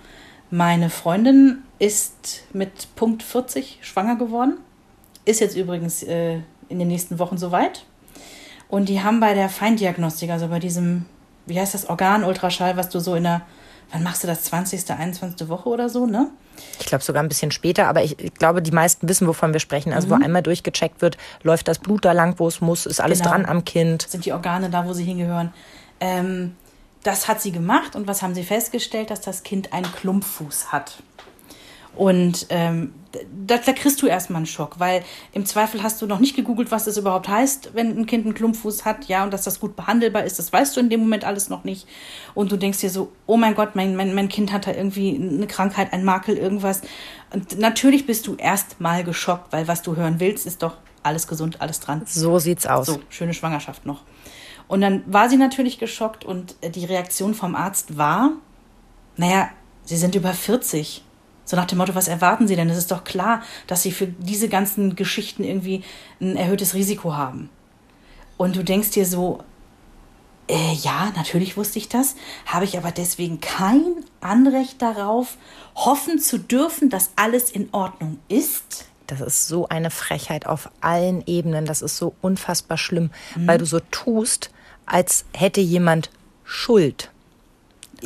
Meine Freundin ist mit Punkt 40 schwanger geworden. Ist jetzt übrigens äh, in den nächsten Wochen soweit. Und die haben bei der Feindiagnostik, also bei diesem, wie heißt das, Organultraschall, was du so in der, wann machst du das, 20., 21. Woche oder so, ne? Ich glaube sogar ein bisschen später, aber ich, ich, glaube, die meisten wissen, wovon wir sprechen. Also, mhm. wo einmal durchgecheckt wird, läuft das Blut da lang, wo es muss, ist alles genau. dran am Kind. Sind die Organe da, wo sie hingehören? Ähm, das hat sie gemacht und was haben sie festgestellt? Dass das Kind einen Klumpfuß hat. Und ähm, da, da kriegst du erstmal einen Schock, weil im Zweifel hast du noch nicht gegoogelt, was das überhaupt heißt, wenn ein Kind einen Klumpfuß hat, ja, und dass das gut behandelbar ist, das weißt du in dem Moment alles noch nicht. Und du denkst dir so, oh mein Gott, mein, mein, mein Kind hat da irgendwie eine Krankheit, ein Makel, irgendwas. Und natürlich bist du erstmal geschockt, weil was du hören willst, ist doch alles gesund, alles dran. So sieht's aus. So, schöne Schwangerschaft noch. Und dann war sie natürlich geschockt und die Reaktion vom Arzt war, naja, Sie sind über 40 so nach dem Motto, was erwarten Sie denn? Es ist doch klar, dass Sie für diese ganzen Geschichten irgendwie ein erhöhtes Risiko haben. Und du denkst dir so, äh, ja, natürlich wusste ich das, habe ich aber deswegen kein Anrecht darauf, hoffen zu dürfen, dass alles in Ordnung ist. Das ist so eine Frechheit auf allen Ebenen. Das ist so unfassbar schlimm, mhm. weil du so tust, als hätte jemand Schuld.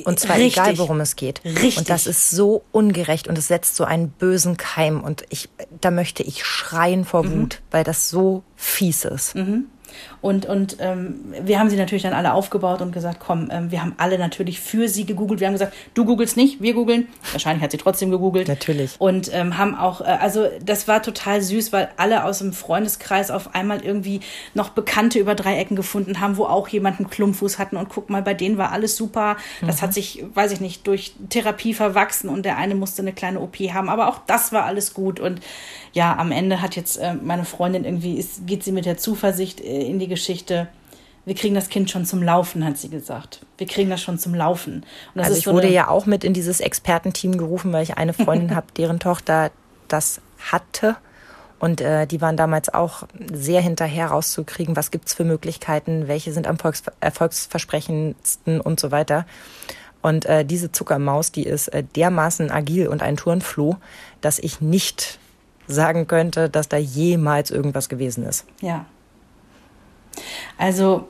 Und zwar Richtig. egal, worum es geht. Richtig. Und das ist so ungerecht und es setzt so einen bösen Keim. Und ich, da möchte ich schreien vor mhm. Wut, mhm. weil das so fies ist. Mhm. Und, und ähm, wir haben sie natürlich dann alle aufgebaut und gesagt, komm, ähm, wir haben alle natürlich für sie gegoogelt. Wir haben gesagt, du googelst nicht, wir googeln. Wahrscheinlich hat sie trotzdem gegoogelt. Natürlich. Und ähm, haben auch, äh, also das war total süß, weil alle aus dem Freundeskreis auf einmal irgendwie noch Bekannte über drei Ecken gefunden haben, wo auch jemand einen Klumpfuß hatten. Und guck mal, bei denen war alles super. Das mhm. hat sich, weiß ich nicht, durch Therapie verwachsen und der eine musste eine kleine OP haben. Aber auch das war alles gut. Und ja, am Ende hat jetzt äh, meine Freundin irgendwie, ist, geht sie mit der Zuversicht äh, in die Geschichte, wir kriegen das Kind schon zum Laufen, hat sie gesagt. Wir kriegen das schon zum Laufen. also ich so wurde ja auch mit in dieses Expertenteam gerufen, weil ich eine Freundin <laughs> habe, deren Tochter das hatte. Und äh, die waren damals auch sehr hinterher rauszukriegen, was gibt's für Möglichkeiten, welche sind am erfolgsversprechendsten und so weiter. Und äh, diese Zuckermaus, die ist äh, dermaßen agil und ein Turnfloh, dass ich nicht sagen könnte, dass da jemals irgendwas gewesen ist. Ja. Also,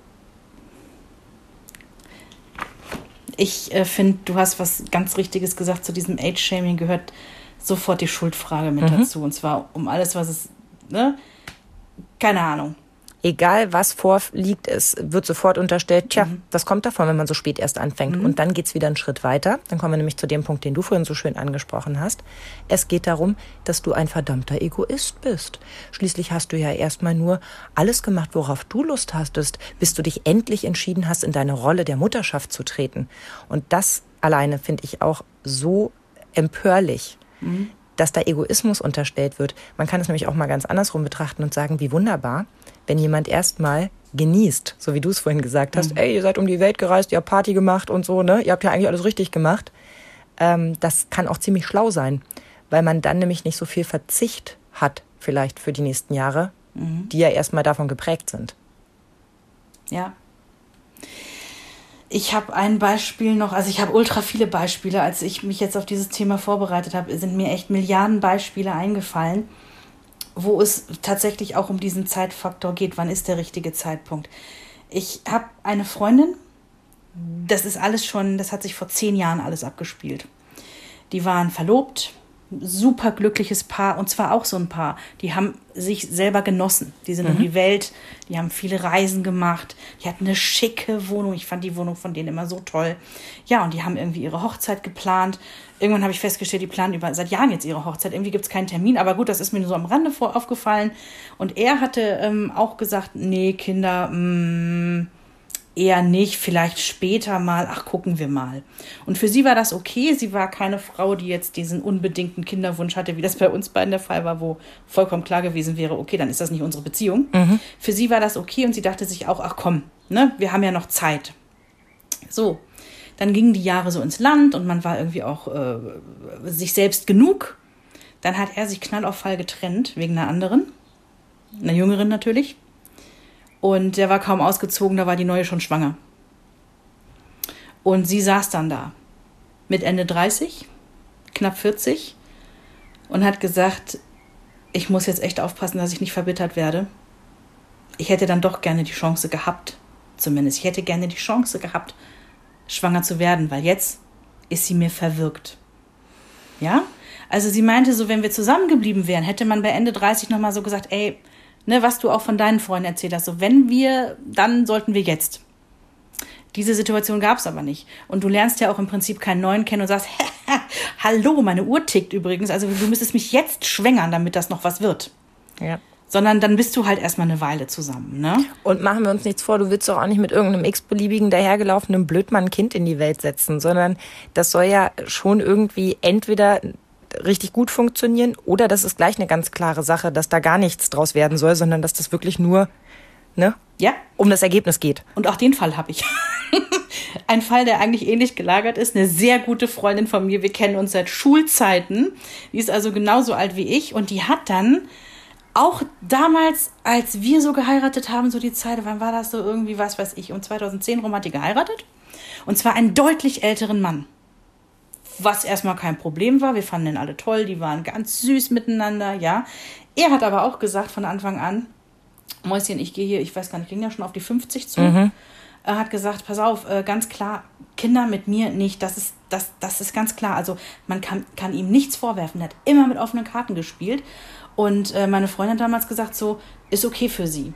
ich äh, finde, du hast was ganz Richtiges gesagt zu diesem Age-Shaming gehört sofort die Schuldfrage mit mhm. dazu. Und zwar um alles, was es, ne? Keine Ahnung. Egal was vorliegt, es wird sofort unterstellt, tja, mhm. was kommt davon, wenn man so spät erst anfängt? Mhm. Und dann geht's wieder einen Schritt weiter. Dann kommen wir nämlich zu dem Punkt, den du vorhin so schön angesprochen hast. Es geht darum, dass du ein verdammter Egoist bist. Schließlich hast du ja erstmal nur alles gemacht, worauf du Lust hastest, bis du dich endlich entschieden hast, in deine Rolle der Mutterschaft zu treten. Und das alleine finde ich auch so empörlich. Mhm dass da Egoismus unterstellt wird. Man kann es nämlich auch mal ganz andersrum betrachten und sagen, wie wunderbar, wenn jemand erstmal genießt, so wie du es vorhin gesagt hast, mhm. ey, ihr seid um die Welt gereist, ihr habt Party gemacht und so, ne? Ihr habt ja eigentlich alles richtig gemacht. Ähm, das kann auch ziemlich schlau sein, weil man dann nämlich nicht so viel Verzicht hat, vielleicht für die nächsten Jahre, mhm. die ja erstmal davon geprägt sind. Ja. Ich habe ein Beispiel noch, also ich habe ultra viele Beispiele. Als ich mich jetzt auf dieses Thema vorbereitet habe, sind mir echt Milliarden Beispiele eingefallen wo es tatsächlich auch um diesen Zeitfaktor geht. Wann ist der richtige Zeitpunkt? Ich habe eine Freundin, das ist alles schon, das hat sich vor zehn Jahren alles abgespielt. Die waren verlobt, super glückliches Paar und zwar auch so ein Paar, die haben sich selber genossen. Die sind mhm. um die Welt, die haben viele Reisen gemacht, die hatten eine schicke Wohnung. Ich fand die Wohnung von denen immer so toll. Ja, und die haben irgendwie ihre Hochzeit geplant. Irgendwann habe ich festgestellt, die planen über seit Jahren jetzt ihre Hochzeit. Irgendwie gibt es keinen Termin, aber gut, das ist mir nur so am Rande vor aufgefallen. Und er hatte ähm, auch gesagt, nee, Kinder, mh, mm, eher nicht, vielleicht später mal, ach, gucken wir mal. Und für sie war das okay. Sie war keine Frau, die jetzt diesen unbedingten Kinderwunsch hatte, wie das bei uns beiden der Fall war, wo vollkommen klar gewesen wäre, okay, dann ist das nicht unsere Beziehung. Mhm. Für sie war das okay und sie dachte sich auch, ach komm, ne, wir haben ja noch Zeit. So, dann gingen die Jahre so ins Land und man war irgendwie auch äh, sich selbst genug. Dann hat er sich knall auf Fall getrennt, wegen einer anderen, einer jüngeren natürlich. Und der war kaum ausgezogen, da war die neue schon schwanger. Und sie saß dann da mit Ende 30, knapp 40 und hat gesagt, ich muss jetzt echt aufpassen, dass ich nicht verbittert werde. Ich hätte dann doch gerne die Chance gehabt, zumindest. Ich hätte gerne die Chance gehabt, schwanger zu werden, weil jetzt ist sie mir verwirkt. Ja? Also sie meinte so, wenn wir zusammengeblieben wären, hätte man bei Ende 30 nochmal so gesagt, ey, ne, was du auch von deinen Freunden erzählt hast. So, wenn wir, dann sollten wir jetzt. Diese Situation gab es aber nicht. Und du lernst ja auch im Prinzip keinen neuen kennen und sagst, <laughs> hallo, meine Uhr tickt übrigens. Also du müsstest mich jetzt schwängern, damit das noch was wird. Ja. Sondern dann bist du halt erstmal eine Weile zusammen, ne? Und machen wir uns nichts vor, du willst doch auch nicht mit irgendeinem x-beliebigen dahergelaufenen Blödmann Kind in die Welt setzen, sondern das soll ja schon irgendwie entweder richtig gut funktionieren oder das ist gleich eine ganz klare Sache, dass da gar nichts draus werden soll, sondern dass das wirklich nur ne, ja. um das Ergebnis geht. Und auch den Fall habe ich. <laughs> Ein Fall, der eigentlich ähnlich gelagert ist. Eine sehr gute Freundin von mir. Wir kennen uns seit Schulzeiten. Die ist also genauso alt wie ich. Und die hat dann auch damals, als wir so geheiratet haben, so die Zeit, wann war das so irgendwie, was weiß ich, um 2010 rum hat die geheiratet. Und zwar einen deutlich älteren Mann was erstmal kein Problem war. Wir fanden den alle toll, die waren ganz süß miteinander, ja. Er hat aber auch gesagt von Anfang an, Mäuschen, ich gehe hier, ich weiß gar nicht, ging ja schon auf die 50 zu. Mhm. Er hat gesagt, pass auf, äh, ganz klar, Kinder mit mir nicht, das ist, das, das ist ganz klar. Also man kann, kann ihm nichts vorwerfen. Er hat immer mit offenen Karten gespielt. Und äh, meine Freundin hat damals gesagt, so, ist okay für sie.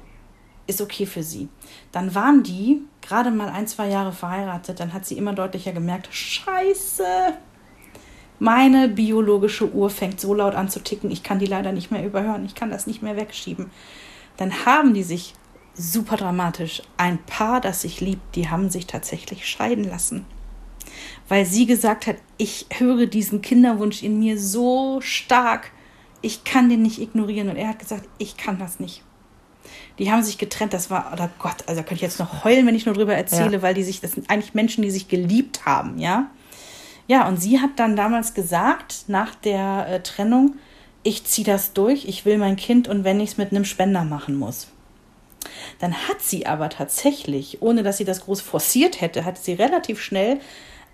Ist okay für sie. Dann waren die gerade mal ein, zwei Jahre verheiratet. Dann hat sie immer deutlicher gemerkt, scheiße, meine biologische Uhr fängt so laut an zu ticken, ich kann die leider nicht mehr überhören, ich kann das nicht mehr wegschieben. Dann haben die sich super dramatisch, ein Paar, das sich liebt, die haben sich tatsächlich scheiden lassen. Weil sie gesagt hat, ich höre diesen Kinderwunsch in mir so stark, ich kann den nicht ignorieren. Und er hat gesagt, ich kann das nicht. Die haben sich getrennt, das war, oder oh Gott, also da könnte ich jetzt noch heulen, wenn ich nur drüber erzähle, ja. weil die sich, das sind eigentlich Menschen, die sich geliebt haben, ja. Ja, und sie hat dann damals gesagt, nach der äh, Trennung, ich ziehe das durch, ich will mein Kind und wenn ich es mit einem Spender machen muss. Dann hat sie aber tatsächlich, ohne dass sie das groß forciert hätte, hat sie relativ schnell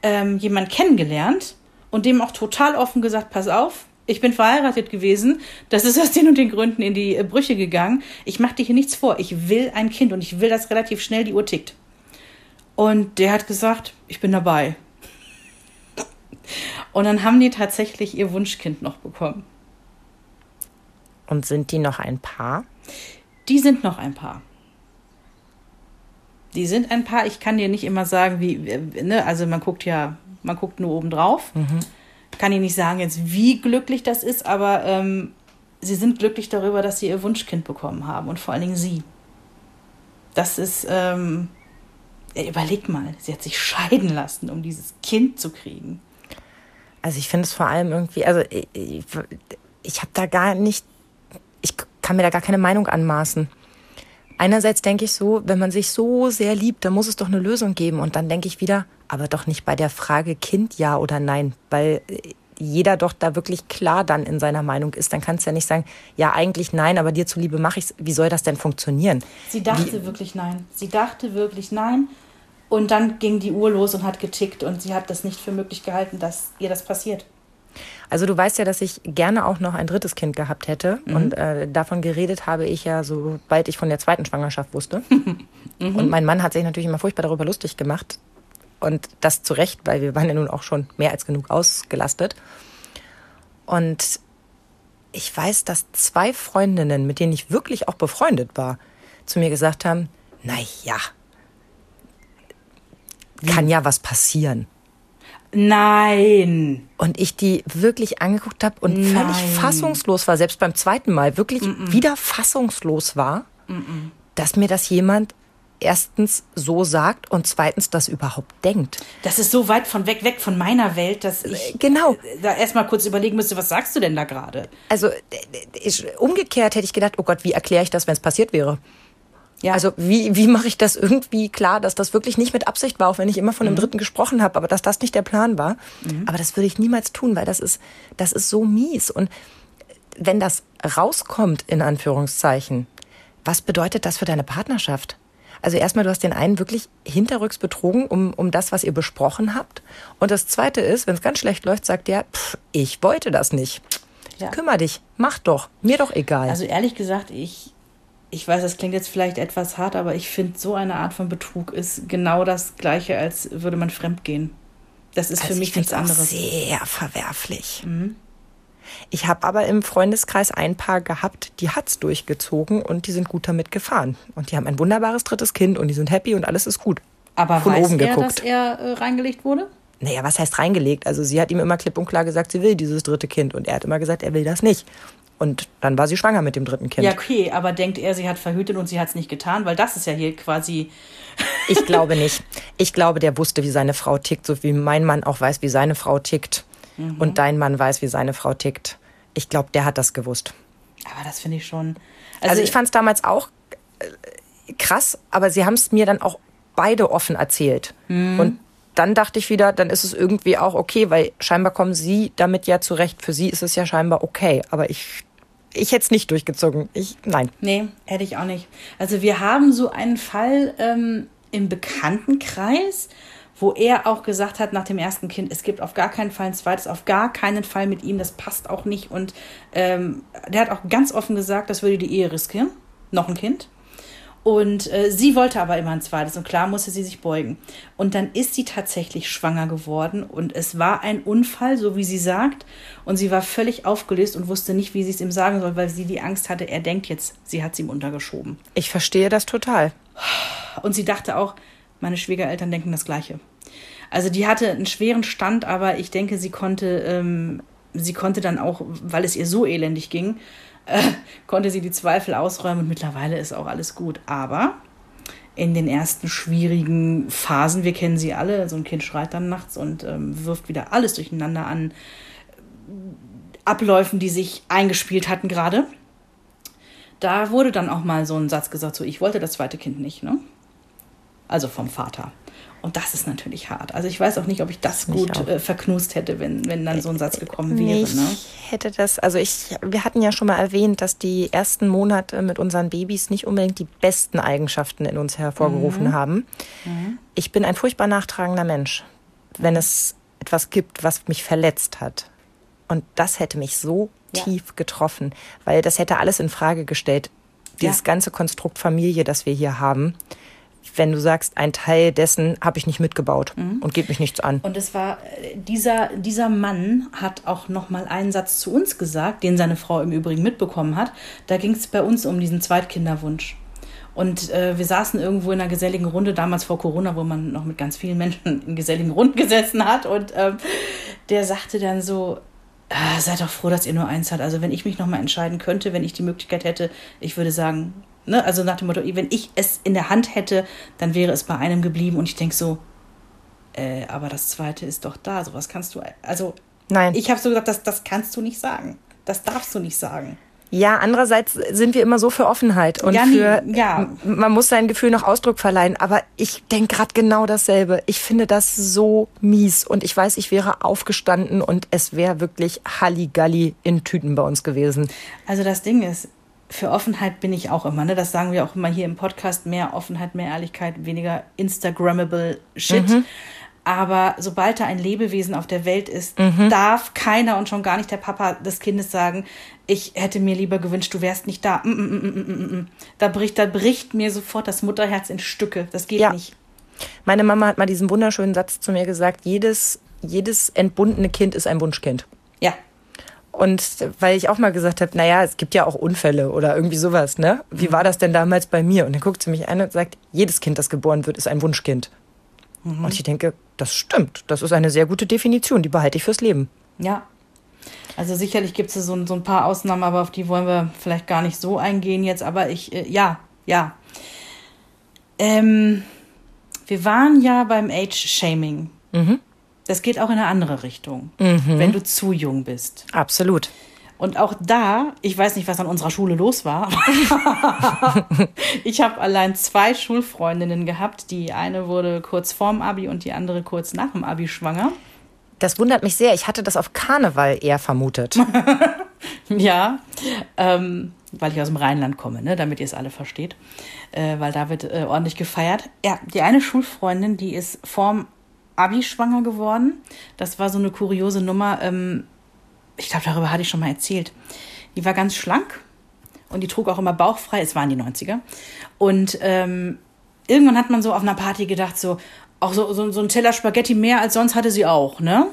ähm, jemand kennengelernt und dem auch total offen gesagt, pass auf, ich bin verheiratet gewesen, das ist aus den und den Gründen in die äh, Brüche gegangen. Ich mache dir hier nichts vor, ich will ein Kind und ich will das relativ schnell, die Uhr tickt. Und der hat gesagt, ich bin dabei. Und dann haben die tatsächlich ihr Wunschkind noch bekommen. Und sind die noch ein Paar? Die sind noch ein Paar. Die sind ein Paar. Ich kann dir nicht immer sagen, wie, ne, also man guckt ja, man guckt nur oben drauf. Mhm. Kann dir nicht sagen jetzt, wie glücklich das ist, aber ähm, sie sind glücklich darüber, dass sie ihr Wunschkind bekommen haben und vor allen Dingen sie. Das ist, ähm, überleg mal, sie hat sich scheiden lassen, um dieses Kind zu kriegen. Also ich finde es vor allem irgendwie, also ich, ich, ich habe da gar nicht, ich kann mir da gar keine Meinung anmaßen. Einerseits denke ich so, wenn man sich so sehr liebt, dann muss es doch eine Lösung geben. Und dann denke ich wieder, aber doch nicht bei der Frage Kind ja oder nein, weil jeder doch da wirklich klar dann in seiner Meinung ist. Dann kannst du ja nicht sagen, ja eigentlich nein, aber dir zuliebe mache ich es. Wie soll das denn funktionieren? Sie dachte Wie, wirklich nein. Sie dachte wirklich nein. Und dann ging die Uhr los und hat getickt und sie hat das nicht für möglich gehalten, dass ihr das passiert. Also du weißt ja, dass ich gerne auch noch ein drittes Kind gehabt hätte. Mhm. Und äh, davon geredet habe ich ja, sobald ich von der zweiten Schwangerschaft wusste. <laughs> mhm. Und mein Mann hat sich natürlich immer furchtbar darüber lustig gemacht. Und das zu Recht, weil wir waren ja nun auch schon mehr als genug ausgelastet. Und ich weiß, dass zwei Freundinnen, mit denen ich wirklich auch befreundet war, zu mir gesagt haben, na ja, kann ja was passieren. Nein. Und ich die wirklich angeguckt habe und Nein. völlig fassungslos war, selbst beim zweiten Mal wirklich mm -mm. wieder fassungslos war, mm dass mir das jemand erstens so sagt und zweitens das überhaupt denkt. Das ist so weit von weg, weg von meiner Welt, dass ich genau. da erstmal kurz überlegen müsste, was sagst du denn da gerade? Also ich, umgekehrt hätte ich gedacht, oh Gott, wie erkläre ich das, wenn es passiert wäre? Ja. Also wie, wie mache ich das irgendwie klar, dass das wirklich nicht mit Absicht war, auch wenn ich immer von einem mhm. Dritten gesprochen habe, aber dass das nicht der Plan war. Mhm. Aber das würde ich niemals tun, weil das ist, das ist so mies. Und wenn das rauskommt, in Anführungszeichen, was bedeutet das für deine Partnerschaft? Also erstmal, du hast den einen wirklich hinterrücks betrogen um, um das, was ihr besprochen habt. Und das Zweite ist, wenn es ganz schlecht läuft, sagt der, pff, ich wollte das nicht. Ja. Kümmer dich, mach doch, mir doch egal. Also ehrlich gesagt, ich, ich weiß, das klingt jetzt vielleicht etwas hart, aber ich finde, so eine Art von Betrug ist genau das Gleiche, als würde man fremdgehen. Das ist also für mich nichts anderes. Sehr verwerflich. Mhm. Ich habe aber im Freundeskreis ein Paar gehabt, die hat's durchgezogen und die sind gut damit gefahren. Und die haben ein wunderbares drittes Kind und die sind happy und alles ist gut. Aber Von weiß oben er, geguckt. dass er äh, reingelegt wurde? Naja, was heißt reingelegt? Also sie hat ihm immer klipp und klar gesagt, sie will dieses dritte Kind und er hat immer gesagt, er will das nicht. Und dann war sie schwanger mit dem dritten Kind. Ja, okay, aber denkt er, sie hat verhütet und sie hat es nicht getan? Weil das ist ja hier quasi. ich <laughs> glaube nicht. Ich glaube, der wusste, wie seine Frau tickt, so wie mein Mann auch weiß, wie seine Frau tickt. Mhm. Und dein Mann weiß, wie seine Frau tickt. Ich glaube, der hat das gewusst. Aber das finde ich schon. Also, also ich fand es damals auch äh, krass, aber sie haben es mir dann auch beide offen erzählt. Mhm. Und dann dachte ich wieder, dann ist es irgendwie auch okay, weil scheinbar kommen sie damit ja zurecht. Für sie ist es ja scheinbar okay. Aber ich ich hätte es nicht durchgezogen. Ich, nein. Nee, hätte ich auch nicht. Also wir haben so einen Fall ähm, im Bekanntenkreis, wo er auch gesagt hat nach dem ersten Kind, es gibt auf gar keinen Fall ein zweites, auf gar keinen Fall mit ihm, das passt auch nicht. Und ähm, der hat auch ganz offen gesagt, das würde die Ehe riskieren. Noch ein Kind. Und äh, sie wollte aber immer ein zweites und klar musste sie sich beugen. Und dann ist sie tatsächlich schwanger geworden und es war ein Unfall, so wie sie sagt. Und sie war völlig aufgelöst und wusste nicht, wie sie es ihm sagen soll, weil sie die Angst hatte, er denkt jetzt, sie hat es ihm untergeschoben. Ich verstehe das total. Und sie dachte auch, meine Schwiegereltern denken das Gleiche. Also die hatte einen schweren Stand, aber ich denke, sie konnte, ähm, sie konnte dann auch, weil es ihr so elendig ging, äh, <laughs> konnte sie die Zweifel ausräumen und mittlerweile ist auch alles gut. Aber in den ersten schwierigen Phasen, wir kennen sie alle, so ein Kind schreit dann nachts und ähm, wirft wieder alles durcheinander an Abläufen, die sich eingespielt hatten gerade. Da wurde dann auch mal so ein Satz gesagt, so ich wollte das zweite Kind nicht, ne? Also vom Vater. Und das ist natürlich hart. Also ich weiß auch nicht, ob ich das gut äh, verknust hätte, wenn, wenn dann so ein Satz gekommen wäre. Ich ne? hätte das, also ich, wir hatten ja schon mal erwähnt, dass die ersten Monate mit unseren Babys nicht unbedingt die besten Eigenschaften in uns hervorgerufen mhm. haben. Mhm. Ich bin ein furchtbar nachtragender Mensch, wenn es etwas gibt, was mich verletzt hat. Und das hätte mich so ja. tief getroffen, weil das hätte alles in Frage gestellt. Dieses ja. ganze Konstrukt Familie, das wir hier haben wenn du sagst, ein Teil dessen habe ich nicht mitgebaut mhm. und geht mich nichts an. Und es war äh, dieser dieser Mann hat auch noch mal einen Satz zu uns gesagt, den seine Frau im Übrigen mitbekommen hat. Da ging es bei uns um diesen Zweitkinderwunsch. Und äh, wir saßen irgendwo in einer geselligen Runde, damals vor Corona, wo man noch mit ganz vielen Menschen <laughs> in geselligen Runden gesessen hat. Und ähm, der sagte dann so, ah, seid doch froh, dass ihr nur eins habt. Also wenn ich mich nochmal entscheiden könnte, wenn ich die Möglichkeit hätte, ich würde sagen, ne, also nach dem Motto, wenn ich es in der Hand hätte, dann wäre es bei einem geblieben. Und ich denke so, äh, aber das zweite ist doch da. Sowas kannst du, also Nein. ich habe so gesagt, das, das kannst du nicht sagen. Das darfst du nicht sagen. Ja, andererseits sind wir immer so für Offenheit und Ja, für ja. man muss seinem Gefühl noch Ausdruck verleihen. Aber ich denke gerade genau dasselbe. Ich finde das so mies und ich weiß, ich wäre aufgestanden und es wäre wirklich Halligalli in Tüten bei uns gewesen. Also das Ding ist, für Offenheit bin ich auch immer, ne? Das sagen wir auch immer hier im Podcast, mehr Offenheit, mehr Ehrlichkeit, weniger Instagrammable Shit. Aber sobald da ein Lebewesen auf der Welt ist, darf keiner und schon gar nicht der Papa des Kindes sagen, ich hätte mir lieber gewünscht, du wärst nicht da. Mm, mm, mm, mm, mm, mm. Da bricht, da bricht mir sofort das Mutterherz in Stücke. Das geht Ja. nicht. Meine Mama hat mal diesen wunderschönen Satz zu mir gesagt, jedes, jedes entbundene Kind ist ein Wunschkind. Ja. Und weil ich auch mal gesagt habe, naja, es gibt ja auch Unfälle oder irgendwie sowas, ne? Wie war das denn damals bei mir? Und dann guckt sie mich an und sagt, jedes Kind, das geboren wird, ist ein Wunschkind. Und ich denke, das stimmt. Das ist eine sehr gute Definition, die behalte ich fürs Leben. Ja. Also sicherlich gibt es so, so ein paar Ausnahmen, aber auf die wollen wir vielleicht gar nicht so eingehen jetzt. Aber ich, äh, ja, ja. Ähm, wir waren ja beim Age-Shaming. Das geht auch in eine andere Richtung, wenn du zu jung bist. Absolut. Und auch da, ich weiß nicht, was an unserer Schule los war. <laughs> ich habe allein zwei Schulfreundinnen gehabt. Die eine wurde kurz vorm Abi und die andere kurz nach dem Abi schwanger. Das wundert mich sehr. Ich hatte das auf Karneval eher vermutet. <laughs> Ja, ähm, weil ich aus dem Rheinland komme, ne, damit ihr es alle versteht. Äh, weil da wird äh, ordentlich gefeiert. Ja, die eine Schulfreundin, die ist vorm Abi schwanger geworden. Das war so eine kuriose Nummer. Ähm, ich glaube, darüber hatte ich schon mal erzählt. Die war ganz schlank und die trug auch immer bauchfrei. Es waren die 90er. Und ähm, irgendwann hat man so auf einer Party gedacht, so, auch so, so, so ein Teller Spaghetti mehr als sonst hatte sie auch, ne?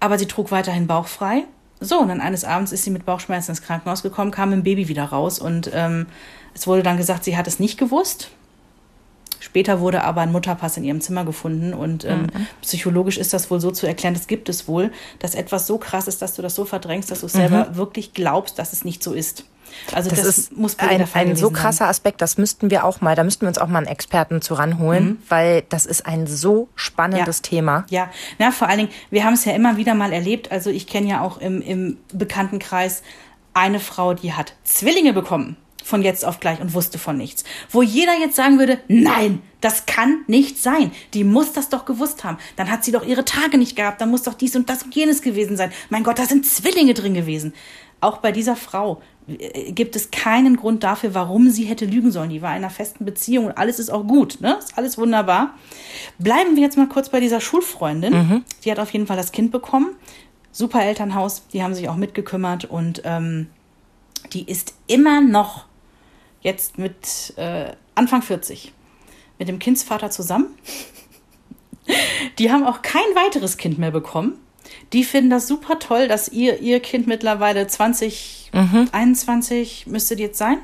Aber sie trug weiterhin bauchfrei. So, und dann eines Abends ist sie mit Bauchschmerzen ins Krankenhaus gekommen, kam mit dem Baby wieder raus und ähm, es wurde dann gesagt, sie hat es nicht gewusst. Später wurde aber ein Mutterpass in ihrem Zimmer gefunden und ähm, psychologisch ist das wohl so zu erklären, das gibt es wohl, dass etwas so krass ist, dass du das so verdrängst, dass du es selber wirklich glaubst, dass es nicht so ist. Also das, Das, ist muss ein, ein so krasser Aspekt, das müssten wir auch mal, da müssten wir uns auch mal einen Experten zu ranholen, weil das ist ein so spannendes Ja. Thema. Ja, na, vor allen Dingen, wir haben es ja immer wieder mal erlebt. Also ich kenne ja auch im, im Bekanntenkreis eine Frau, die hat Zwillinge bekommen. Von jetzt auf gleich und wusste von nichts. Wo jeder jetzt sagen würde, nein, das kann nicht sein. Die muss das doch gewusst haben. Dann hat sie doch ihre Tage nicht gehabt. Dann muss doch dies und das und jenes gewesen sein. Mein Gott, da sind Zwillinge drin gewesen. Auch bei dieser Frau äh, gibt es keinen Grund dafür, warum sie hätte lügen sollen. Die war in einer festen Beziehung und alles ist auch gut. Ne? Ist alles wunderbar. Bleiben wir jetzt mal kurz bei dieser Schulfreundin. Die hat auf jeden Fall das Kind bekommen. Super Elternhaus, die haben sich auch mitgekümmert und ähm, die ist immer noch jetzt mit äh, Anfang 40 mit dem Kindsvater zusammen. Die haben auch kein weiteres Kind mehr bekommen. Die finden das super toll, dass ihr, ihr Kind mittlerweile 20, 21 müsste die jetzt sein.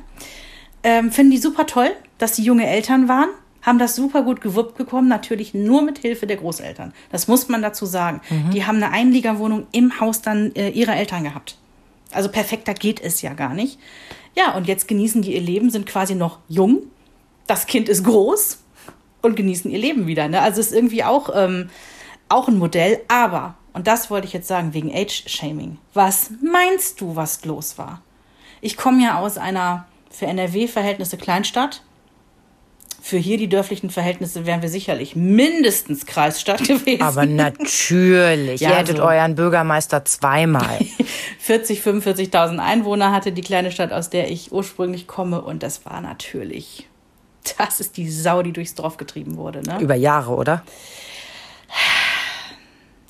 Ähm, finden die super toll, dass die junge Eltern waren, haben das super gut gewuppt bekommen, natürlich nur mit Hilfe der Großeltern. Das muss man dazu sagen. Die haben eine Einliegerwohnung im Haus dann äh, ihrer Eltern gehabt. Also perfekter geht es ja gar nicht. Ja, und jetzt genießen die ihr Leben, sind quasi noch jung. Das Kind ist groß und genießen ihr Leben wieder. Ne? Also ist irgendwie auch, ähm, auch ein Modell. Aber, und das wollte ich jetzt sagen, wegen Age-Shaming. Was meinst du, was los war? Ich komme ja aus einer für NRW-Verhältnisse Kleinstadt. Für hier die dörflichen Verhältnisse wären wir sicherlich mindestens Kreisstadt <laughs> gewesen. Aber natürlich, Ja, ihr hättet so. euren Bürgermeister zweimal. <laughs> 40, 45.000 Einwohner hatte die kleine Stadt, aus der ich ursprünglich komme. Und das war natürlich, das ist die Sau, die durchs Dorf getrieben wurde. Ne? Über Jahre, oder?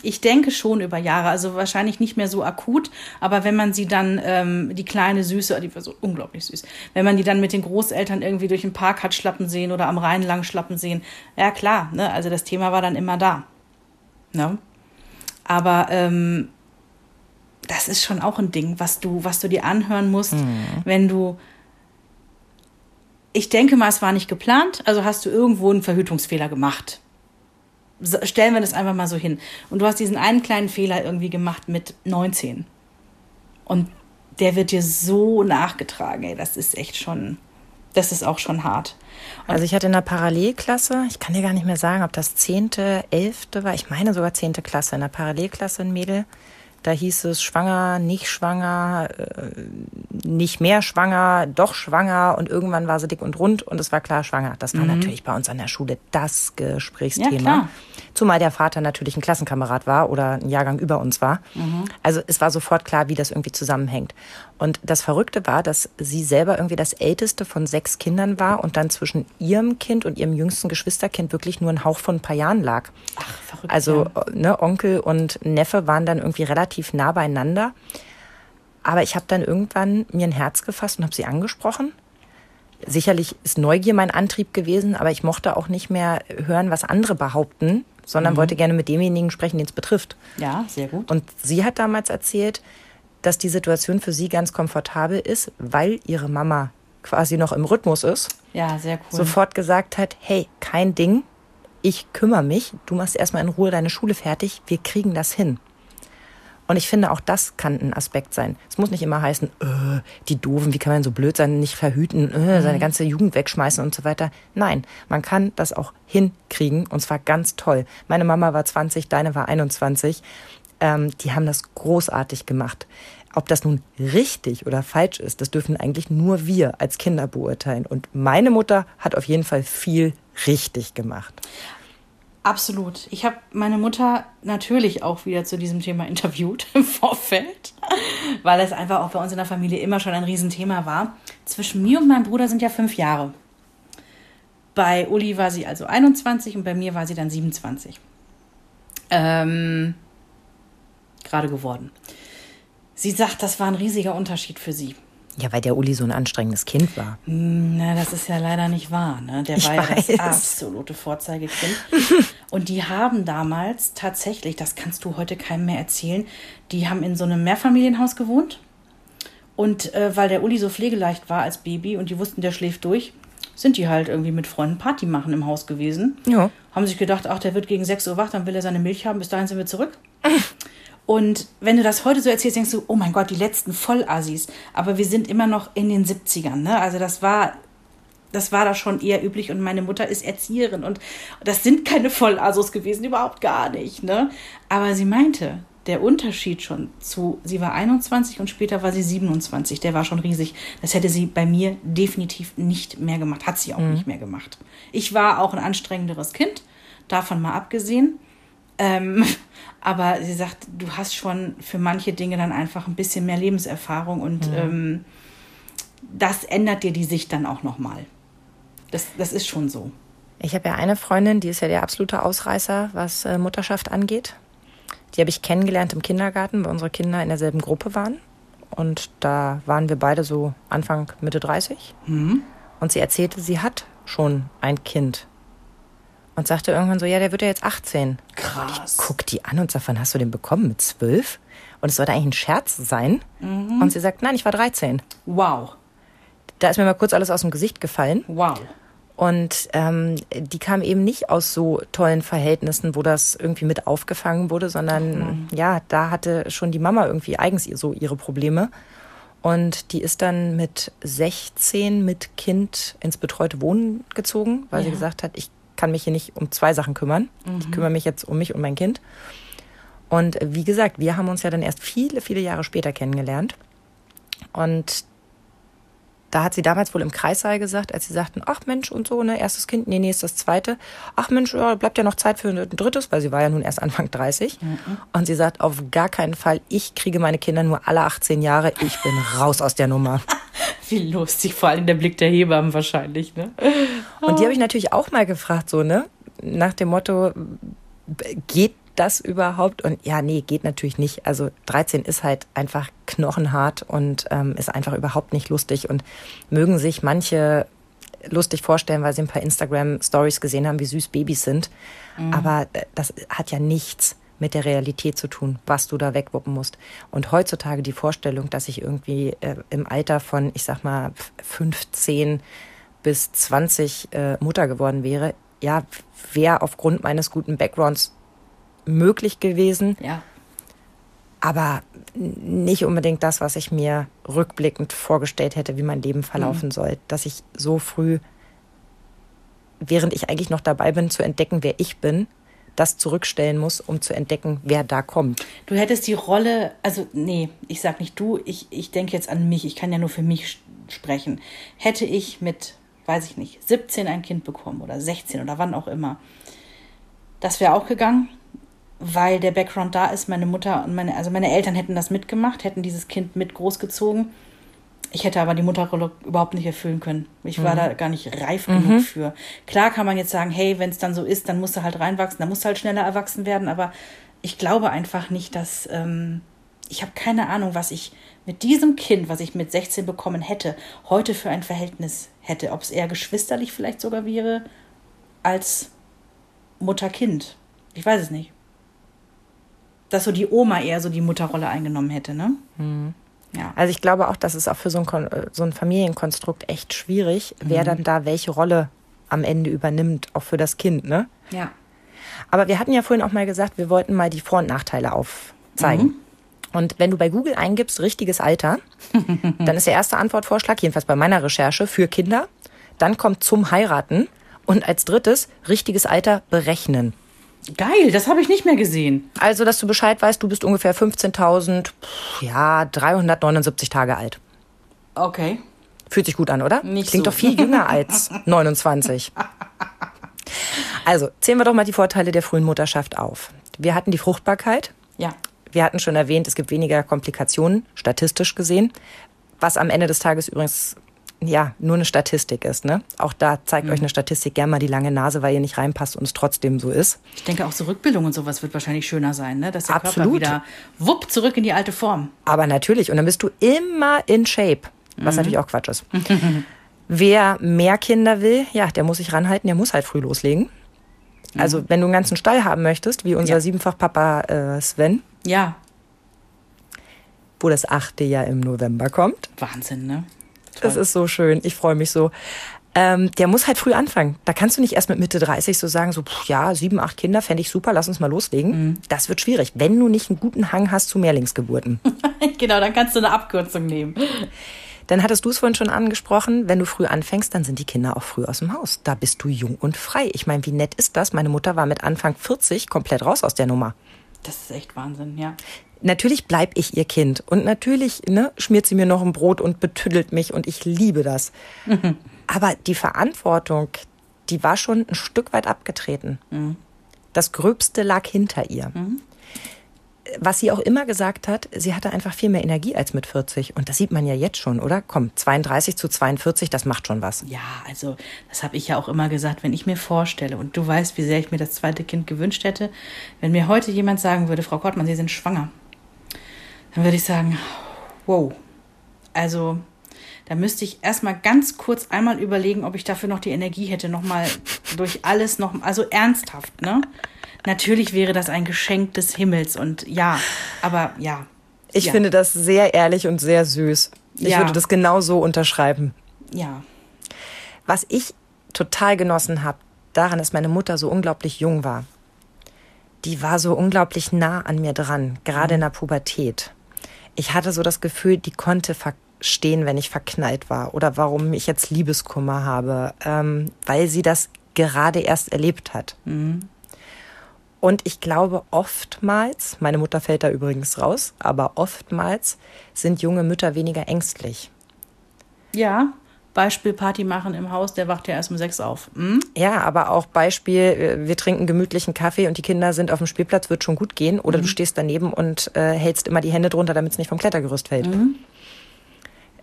Ich denke schon über Jahre, also wahrscheinlich nicht mehr so akut, aber wenn man sie dann, ähm, die kleine Süße, die war so unglaublich süß, wenn man die dann mit den Großeltern irgendwie durch den Park hat schlappen sehen oder am Rhein lang schlappen sehen, ja klar, ne? also das Thema war dann immer da. Ne? Aber ähm, das ist schon auch ein Ding, was du, was du dir anhören musst, wenn du ich denke mal, es war nicht geplant, also hast du irgendwo einen Verhütungsfehler gemacht. Stellen wir das einfach mal so hin. Und du hast diesen einen kleinen Fehler irgendwie gemacht mit 19. Und der wird dir so nachgetragen, ey, das ist echt schon, das ist auch schon hart. Und also ich hatte in der Parallelklasse, ich kann dir gar nicht mehr sagen, ob das zehnte, elfte war, ich meine sogar zehnte Klasse, in der Parallelklasse ein Mädel, da hieß es schwanger, nicht schwanger, äh, nicht mehr schwanger, doch schwanger und irgendwann war sie dick und rund und es war klar schwanger. Das war mhm. natürlich bei uns an der Schule das Gesprächsthema. Ja, Zumal der Vater natürlich ein Klassenkamerad war oder ein Jahrgang über uns war. Mhm. Also es war sofort klar, wie das irgendwie zusammenhängt. Und das Verrückte war, dass sie selber irgendwie das älteste von sechs Kindern war und dann zwischen ihrem Kind und ihrem jüngsten Geschwisterkind wirklich nur ein Hauch von ein paar Jahren lag. Ach, verrückt. Also ja. ne, Onkel und Neffe waren dann irgendwie relativ nah beieinander. Aber ich habe dann irgendwann mir ein Herz gefasst und habe sie angesprochen. Sicherlich ist Neugier mein Antrieb gewesen, aber ich mochte auch nicht mehr hören, was andere behaupten, sondern mhm. wollte gerne mit demjenigen sprechen, den es betrifft. Ja, sehr gut. Und sie hat damals erzählt, dass die Situation für sie ganz komfortabel ist, weil ihre Mama quasi noch im Rhythmus ist. Ja, sehr cool. Sofort gesagt hat, hey, kein Ding, ich kümmere mich, du machst erstmal in Ruhe deine Schule fertig, wir kriegen das hin. Und ich finde, auch das kann ein Aspekt sein. Es muss nicht immer heißen, äh, die Doofen, wie kann man so blöd sein, nicht verhüten, äh, seine mhm. ganze Jugend wegschmeißen und so weiter. Nein, man kann das auch hinkriegen und zwar ganz toll. Meine Mama war 20, deine war 21 ähm, die haben das großartig gemacht. Ob das nun richtig oder falsch ist, das dürfen eigentlich nur wir als Kinder beurteilen. Und meine Mutter hat auf jeden Fall viel richtig gemacht. Absolut. Ich habe meine Mutter natürlich auch wieder zu diesem Thema interviewt <laughs> im Vorfeld, weil es einfach auch bei uns in der Familie immer schon ein Riesenthema war. Zwischen mir und meinem Bruder sind ja fünf Jahre. Bei Uli war sie also 21 und bei mir war sie dann 27. Ähm, gerade geworden. Sie sagt, das war ein riesiger Unterschied für sie. Ja, weil der Uli so ein anstrengendes Kind war. Hm, na, das ist ja leider nicht wahr. Ne? Der ich war ja das absolute Vorzeigekind. <laughs> Und die haben damals tatsächlich, das kannst du heute keinem mehr erzählen, die haben in so einem Mehrfamilienhaus gewohnt. Und äh, weil der Uli so pflegeleicht war als Baby und die wussten, der schläft durch, sind die halt irgendwie mit Freunden Party machen im Haus gewesen. Ja. Haben sich gedacht, ach, der wird gegen 6 Uhr wach, dann will er seine Milch haben, bis dahin sind wir zurück. <laughs> Und wenn du das heute so erzählst, denkst du, oh mein Gott, die letzten Vollassis. Aber wir sind immer noch in den 70ern, ne? Also das war, das war da schon eher üblich und meine Mutter ist Erzieherin und das sind keine Vollassos gewesen, überhaupt gar nicht, ne? Aber sie meinte, der Unterschied schon zu, sie war 21 und später war sie 27, der war schon riesig. Das hätte sie bei mir definitiv nicht mehr gemacht, hat sie auch mhm. nicht mehr gemacht. Ich war auch ein anstrengenderes Kind, davon mal abgesehen. Ähm, <laughs> aber sie sagt, du hast schon für manche Dinge dann einfach ein bisschen mehr Lebenserfahrung und mhm. ähm, das ändert dir die Sicht dann auch nochmal. Das, das ist schon so. Ich habe ja eine Freundin, die ist ja der absolute Ausreißer, was äh, Mutterschaft angeht. Die habe ich kennengelernt im Kindergarten, weil unsere Kinder in derselben Gruppe waren. Und da waren wir beide so Anfang, Mitte 30. Mhm. Und sie erzählte, sie hat schon ein Kind und sagte irgendwann so, ja, der wird ja jetzt 18. Krass. Ich guck die an und sag, wann hast du den bekommen? Mit 12? Und es sollte eigentlich ein Scherz sein. Mhm. Und sie sagt, nein, ich war 13. Wow. Da ist mir mal kurz alles aus dem Gesicht gefallen. Wow. Und ähm, die kam eben nicht aus so tollen Verhältnissen, wo das irgendwie mit aufgefangen wurde, sondern mhm. ja, da hatte schon die Mama irgendwie eigens so ihre Probleme. Und die ist dann mit 16 mit Kind ins betreute Wohnen gezogen, weil ja. sie gesagt hat, ich kann mich hier nicht um zwei Sachen kümmern. Mhm. Ich kümmere mich jetzt um mich und mein Kind. Und wie gesagt, wir haben uns ja dann erst viele, viele Jahre später kennengelernt. Und da hat sie damals wohl im Kreissaal gesagt, als sie sagten, ach Mensch und so, ne, erstes Kind, nee, nee, ist das zweite. Ach Mensch, ja, bleibt ja noch Zeit für ein drittes, weil sie war ja nun erst Anfang 30. Mhm. Und sie sagt, auf gar keinen Fall, ich kriege meine Kinder nur alle 18 Jahre, ich bin raus aus der Nummer. <laughs> Wie lustig, vor allem der Blick der Hebammen wahrscheinlich, ne? Und die habe ich natürlich auch mal gefragt, so, ne, nach dem Motto, geht das überhaupt? Und ja, nee, geht natürlich nicht. Also 13 ist halt einfach knochenhart und ähm, ist einfach überhaupt nicht lustig und mögen sich manche lustig vorstellen, weil sie ein paar Instagram-Stories gesehen haben, wie süß Babys sind. Mhm. Aber äh, das hat ja nichts mit der Realität zu tun, was du da wegwuppen musst. Und heutzutage die Vorstellung, dass ich irgendwie äh, im Alter von, ich sag mal, 15 bis 20 äh, Mutter geworden wäre, ja, wäre aufgrund meines guten Backgrounds möglich gewesen. Ja. Aber nicht unbedingt das, was ich mir rückblickend vorgestellt hätte, wie mein Leben verlaufen mhm. soll. Dass ich so früh, während ich eigentlich noch dabei bin, zu entdecken, wer ich bin, das zurückstellen muss, um zu entdecken, wer da kommt. Du hättest die Rolle, also nee, ich sag nicht du, ich, ich denke jetzt an mich, ich kann ja nur für mich sprechen. Hätte ich mit, weiß ich nicht, 17 ein Kind bekommen oder 16 oder wann auch immer, das wäre auch gegangen, weil der Background da ist. Meine Mutter und meine, also meine Eltern hätten das mitgemacht, hätten dieses Kind mit großgezogen. Ich hätte aber die Mutterrolle überhaupt nicht erfüllen können. Ich war mhm. da gar nicht reif mhm. genug für. Klar kann man jetzt sagen, hey, wenn es dann so ist, dann musst du halt reinwachsen, dann musst du halt schneller erwachsen werden. Aber ich glaube einfach nicht, dass ähm, ich habe keine Ahnung, was ich mit diesem Kind, was ich mit 16 bekommen hätte, heute für ein Verhältnis hätte. Ob es eher geschwisterlich vielleicht sogar wäre als Mutter-Kind. Ich weiß es nicht. Dass so die Oma eher so die Mutterrolle eingenommen hätte, ne? Mhm. Ja. Also ich glaube auch, dass es auch für so ein, äh, so ein Familienkonstrukt echt schwierig, mhm. wer dann da welche Rolle am Ende übernimmt, auch für das Kind, ne? Ja. Aber wir hatten ja vorhin auch mal gesagt, wir wollten mal die Vor- und Nachteile aufzeigen. Mhm. Und wenn du bei Google eingibst, richtiges Alter, <laughs> dann ist der erste Antwortvorschlag, jedenfalls bei meiner Recherche, für Kinder. Dann kommt zum Heiraten. Und als drittes, richtiges Alter berechnen. Geil, das habe ich nicht mehr gesehen. Also, dass du Bescheid weißt, du bist ungefähr 15.000, ja, 379 Tage alt. Okay. Fühlt sich gut an, oder? Nicht Klingt so. doch viel jünger als <laughs> 29. Also, zählen wir doch mal die Vorteile der frühen Mutterschaft auf. Wir hatten die Fruchtbarkeit. Ja. Wir hatten schon erwähnt, es gibt weniger Komplikationen, statistisch gesehen. Was am Ende des Tages übrigens ja, nur eine Statistik ist. Ne? Auch da zeigt mhm. euch eine Statistik gerne mal die lange Nase, weil ihr nicht reinpasst und es trotzdem so ist. Ich denke auch so Rückbildung und sowas wird wahrscheinlich schöner sein, ne? dass der Absolut. Körper wieder wupp zurück in die alte Form. Aber natürlich, und dann bist du immer in Shape, was mhm. natürlich auch Quatsch ist. <laughs> Wer mehr Kinder will, ja, der muss sich ranhalten, der muss halt früh loslegen. Mhm. Also wenn du einen ganzen Stall haben möchtest, wie unser ja. Siebenfach-Papa äh, Sven. Ja. Wo das achte Jahr im November kommt. Wahnsinn, ne? Das ist so schön. Ich freue mich so. Ähm, der muss halt früh anfangen. Da kannst du nicht erst mit Mitte 30 so sagen, so, pff, ja, sieben, acht Kinder fände ich super, lass uns mal loslegen. Mhm. Das wird schwierig, wenn du nicht einen guten Hang hast zu Mehrlingsgeburten. <laughs> genau, dann kannst du eine Abkürzung nehmen. Dann hattest du es vorhin schon angesprochen, wenn du früh anfängst, dann sind die Kinder auch früh aus dem Haus. Da bist du jung und frei. Ich meine, wie nett ist das? Meine Mutter war mit Anfang 40 komplett raus aus der Nummer. Das ist echt Wahnsinn, ja natürlich bleib ich ihr Kind und natürlich ne, schmiert sie mir noch ein Brot und betüdelt mich und ich liebe das. Mhm. <laughs> Aber die Verantwortung, die war schon ein Stück weit abgetreten. Mhm. Das Gröbste lag hinter ihr. Mhm. Was sie auch immer gesagt hat, sie hatte einfach viel mehr Energie als mit 40. Und das sieht man ja jetzt schon, oder? Komm, 32 zu 42, das macht schon was. Ja, also das habe ich ja auch immer gesagt, wenn ich mir vorstelle, und du weißt, wie sehr ich mir das zweite Kind gewünscht hätte, wenn mir heute jemand sagen würde, Frau Kortmann, Sie sind schwanger dann würde ich sagen, wow. Also da müsste ich erstmal ganz kurz einmal überlegen, ob ich dafür noch die Energie hätte, nochmal durch alles noch, also ernsthaft, ne? Natürlich wäre das ein Geschenk des Himmels und ja, aber ja. Ich ja. finde das sehr ehrlich und sehr süß. Ich ja. würde das genau so unterschreiben. Ja. Was ich total genossen habe, daran, dass meine Mutter so unglaublich jung war. Die war so unglaublich nah an mir dran, gerade in der Pubertät ich hatte so das Gefühl, die konnte verstehen, wenn ich verknallt war oder warum ich jetzt Liebeskummer habe, ähm, weil sie das gerade erst erlebt hat. Mhm. Und ich glaube, oftmals, meine Mutter fällt da übrigens raus, aber oftmals sind junge Mütter weniger ängstlich. Ja, Beispiel Party machen im Haus, der wacht ja erst um sechs auf. Hm? Ja, aber auch Beispiel, äh, wir trinken gemütlichen Kaffee und die Kinder sind auf dem Spielplatz, wird schon gut gehen. Oder mhm. du stehst daneben und äh, hältst immer die Hände drunter, damit es nicht vom Klettergerüst fällt. Mhm.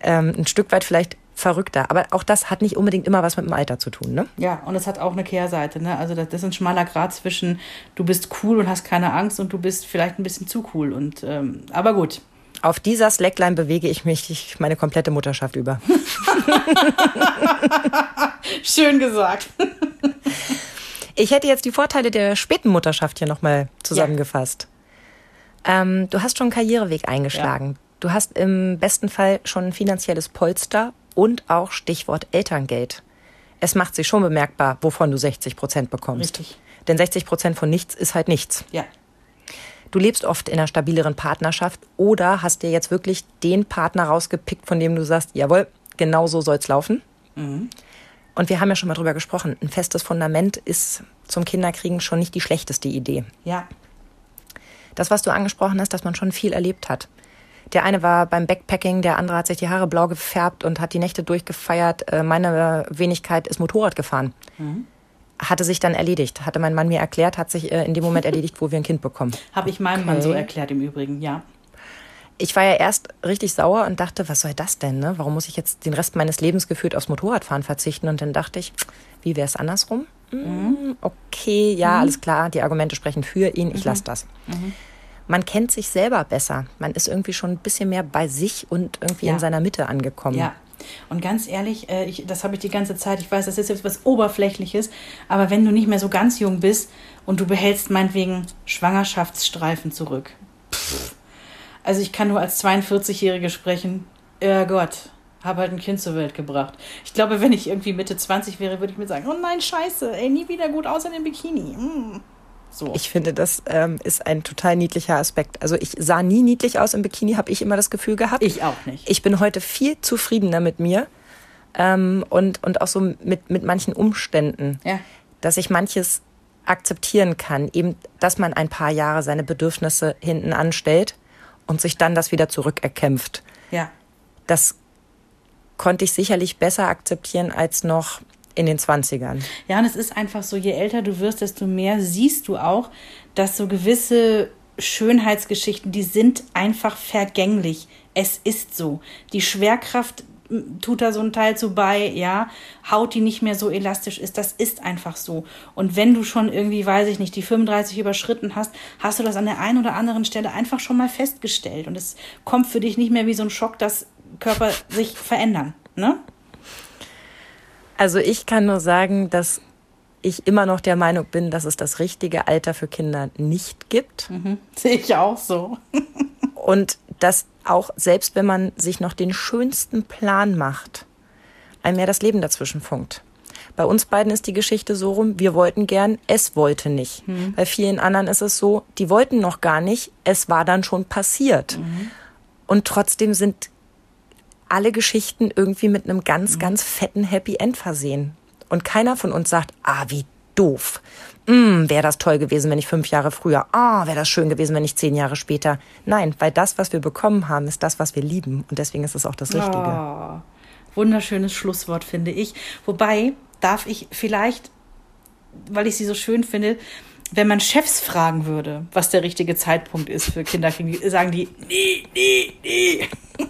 Ähm, ein Stück weit vielleicht verrückter. Aber auch das hat nicht unbedingt immer was mit dem Alter zu tun, ne? Ja, und es hat auch eine Kehrseite, ne? Also das, das, ist ein schmaler Grad zwischen du bist cool und hast keine Angst und du bist vielleicht ein bisschen zu cool. Und ähm, aber gut. Auf dieser Slackline bewege ich mich meine komplette Mutterschaft über. <laughs> Schön gesagt. Ich hätte jetzt die Vorteile der späten Mutterschaft hier nochmal zusammengefasst. Ja. Ähm, du hast schon einen Karriereweg eingeschlagen. Ja. Du hast im besten Fall schon ein finanzielles Polster und auch Stichwort Elterngeld. es macht sich schon bemerkbar, wovon du 60 Prozent bekommst. Richtig. Denn 60 Prozent von nichts ist halt nichts. Ja. Du lebst oft in einer stabileren Partnerschaft oder hast dir jetzt wirklich den Partner rausgepickt, von dem du sagst, jawohl, genau so soll's laufen. Und wir haben ja schon mal drüber gesprochen. Ein festes Fundament ist zum Kinderkriegen schon nicht die schlechteste Idee. Ja. Das, was du angesprochen hast, dass man schon viel erlebt hat. Der eine war beim Backpacking, der andere hat sich die Haare blau gefärbt und hat die Nächte durchgefeiert. Äh, Meine Wenigkeit ist Motorrad gefahren. Hatte sich dann erledigt. Hatte mein Mann mir erklärt, hat sich äh, in dem Moment <laughs> erledigt, wo wir ein Kind bekommen. Habe ich meinem Mann Okay. so erklärt im Übrigen, ja. Ich war ja erst richtig sauer und dachte, was soll das denn? Ne? Warum muss ich jetzt den Rest meines Lebens gefühlt aufs Motorradfahren verzichten? Und dann dachte ich, wie wäre es andersrum? Mm, Okay, ja, alles klar, die Argumente sprechen für ihn, ich lasse das. Man kennt sich selber besser. Man ist irgendwie schon ein bisschen mehr bei sich und irgendwie Ja. in seiner Mitte angekommen. Ja. Und ganz ehrlich, äh, ich, das habe ich die ganze Zeit, ich weiß, das ist jetzt was Oberflächliches, aber wenn du nicht mehr so ganz jung bist und du behältst meinetwegen Schwangerschaftsstreifen zurück. Pff. Also ich kann nur als 42-Jährige sprechen, ja Gott, habe halt ein Kind zur Welt gebracht. Ich glaube, wenn ich irgendwie Mitte 20 wäre, würde ich mir sagen, oh nein, scheiße, ey, nie wieder gut außer dem Bikini. Mm. So. Ich finde, das ähm, ist ein total niedlicher Aspekt. Also ich sah nie niedlich aus im Bikini, habe ich immer das Gefühl gehabt. Ich auch nicht. Ich bin heute viel zufriedener mit mir ähm, und, und auch so mit, mit manchen Umständen, Ja. dass ich manches akzeptieren kann. Eben, dass man ein paar Jahre seine Bedürfnisse hinten anstellt und sich dann das wieder zurückerkämpft. Ja. Das konnte ich sicherlich besser akzeptieren als noch in den 20ern. Ja, und es ist einfach so, je älter du wirst, desto mehr siehst du auch, dass so gewisse Schönheitsgeschichten, die sind einfach vergänglich. Es ist so. Die Schwerkraft tut da so einen Teil zu bei, ja, Haut, die nicht mehr so elastisch ist, das ist einfach so. Und wenn du schon irgendwie, weiß ich nicht, die 35 überschritten hast, hast du das an der einen oder anderen Stelle einfach schon mal festgestellt. Und es kommt für dich nicht mehr wie so ein Schock, dass Körper sich verändern, ne? Also ich kann nur sagen, dass ich immer noch der Meinung bin, dass es das richtige Alter für Kinder nicht gibt. <laughs> Sehe ich auch so. <laughs> Und dass auch selbst wenn man sich noch den schönsten Plan macht, einem ja das Leben dazwischen funkt. Bei uns beiden ist die Geschichte so rum, wir wollten gern, es wollte nicht. Bei vielen anderen ist es so, die wollten noch gar nicht, es war dann schon passiert. Und trotzdem sind alle Geschichten irgendwie mit einem ganz, ganz fetten Happy End versehen. Und keiner von uns sagt, ah, wie doof. Mm, wäre das toll gewesen, wenn ich fünf Jahre früher. Ah, wäre das schön gewesen, wenn ich zehn Jahre später. Nein, weil das, was wir bekommen haben, ist das, was wir lieben. Und deswegen ist es auch das Richtige. Oh, wunderschönes Schlusswort, finde ich. Wobei, darf ich vielleicht, weil ich sie so schön finde, wenn man Chefs fragen würde, was der richtige Zeitpunkt ist für Kinderkrieg, sagen die, nee, nee, nee. <laughs>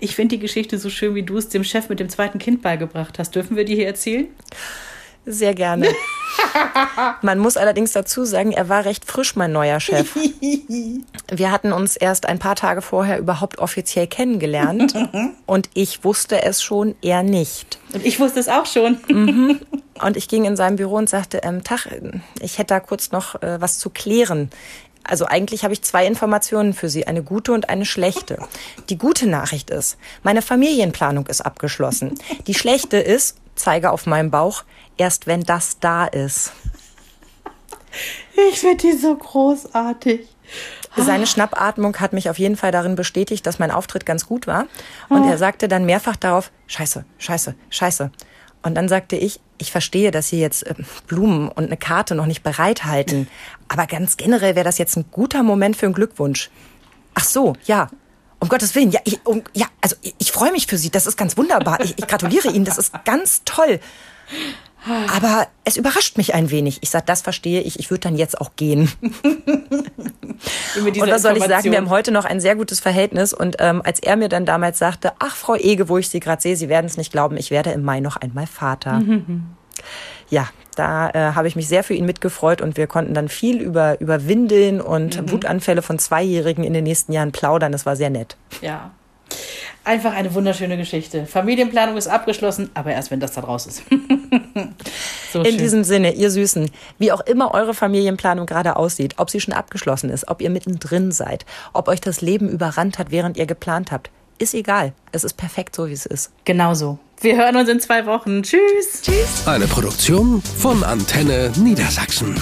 Ich finde die Geschichte so schön, wie du es dem Chef mit dem zweiten Kind beigebracht hast. Dürfen wir die hier erzählen? Sehr gerne. <laughs> Man muss allerdings dazu sagen, er war recht frisch, mein neuer Chef. <laughs> Wir hatten uns erst ein paar Tage vorher überhaupt offiziell kennengelernt. <laughs> Und ich wusste es schon, er nicht. Und ich wusste es auch schon. Und ich ging in sein Büro und sagte, ähm, Tag, ich hätte da kurz noch äh, was zu klären. Also eigentlich habe ich zwei Informationen für Sie, eine gute und eine schlechte. Die gute Nachricht ist, meine Familienplanung ist abgeschlossen. Die schlechte ist, zeige auf meinem Bauch, erst wenn das da ist. Ich finde die so großartig. Seine Schnappatmung hat mich auf jeden Fall darin bestätigt, dass mein Auftritt ganz gut war. Und er sagte dann mehrfach darauf, scheiße, scheiße, scheiße. Und dann sagte ich, ich verstehe, dass Sie jetzt äh, Blumen und eine Karte noch nicht bereithalten. Aber ganz generell wäre das jetzt ein guter Moment für einen Glückwunsch. Ach so, ja. Um Gottes Willen, ja, ich, um, ja also ich, ich freue mich für Sie. Das ist ganz wunderbar. Ich, ich gratuliere Ihnen. Das ist ganz toll. Aber es überrascht mich ein wenig. Ich sage, das verstehe ich. Ich würde dann jetzt auch gehen. <laughs> Und was soll ich sagen? Wir haben heute noch ein sehr gutes Verhältnis. Und ähm, als er mir dann damals sagte, ach, Frau Ege, wo ich Sie gerade sehe, Sie werden es nicht glauben, ich werde im Mai noch einmal Vater. Ja, da äh, habe ich mich sehr für ihn mitgefreut und wir konnten dann viel über, über Windeln und Wutanfälle von Zweijährigen in den nächsten Jahren plaudern. Das war sehr nett. Ja. Einfach eine wunderschöne Geschichte. Familienplanung ist abgeschlossen, aber erst wenn das da raus ist. <laughs> so In diesem Sinne, ihr Süßen, wie auch immer eure Familienplanung gerade aussieht, ob sie schon abgeschlossen ist, ob ihr mittendrin seid, ob euch das Leben überrannt hat, während ihr geplant habt, ist egal. Es ist perfekt so, wie es ist. Genauso. Wir hören uns in zwei Wochen. Tschüss. Tschüss. Eine Produktion von Antenne Niedersachsen.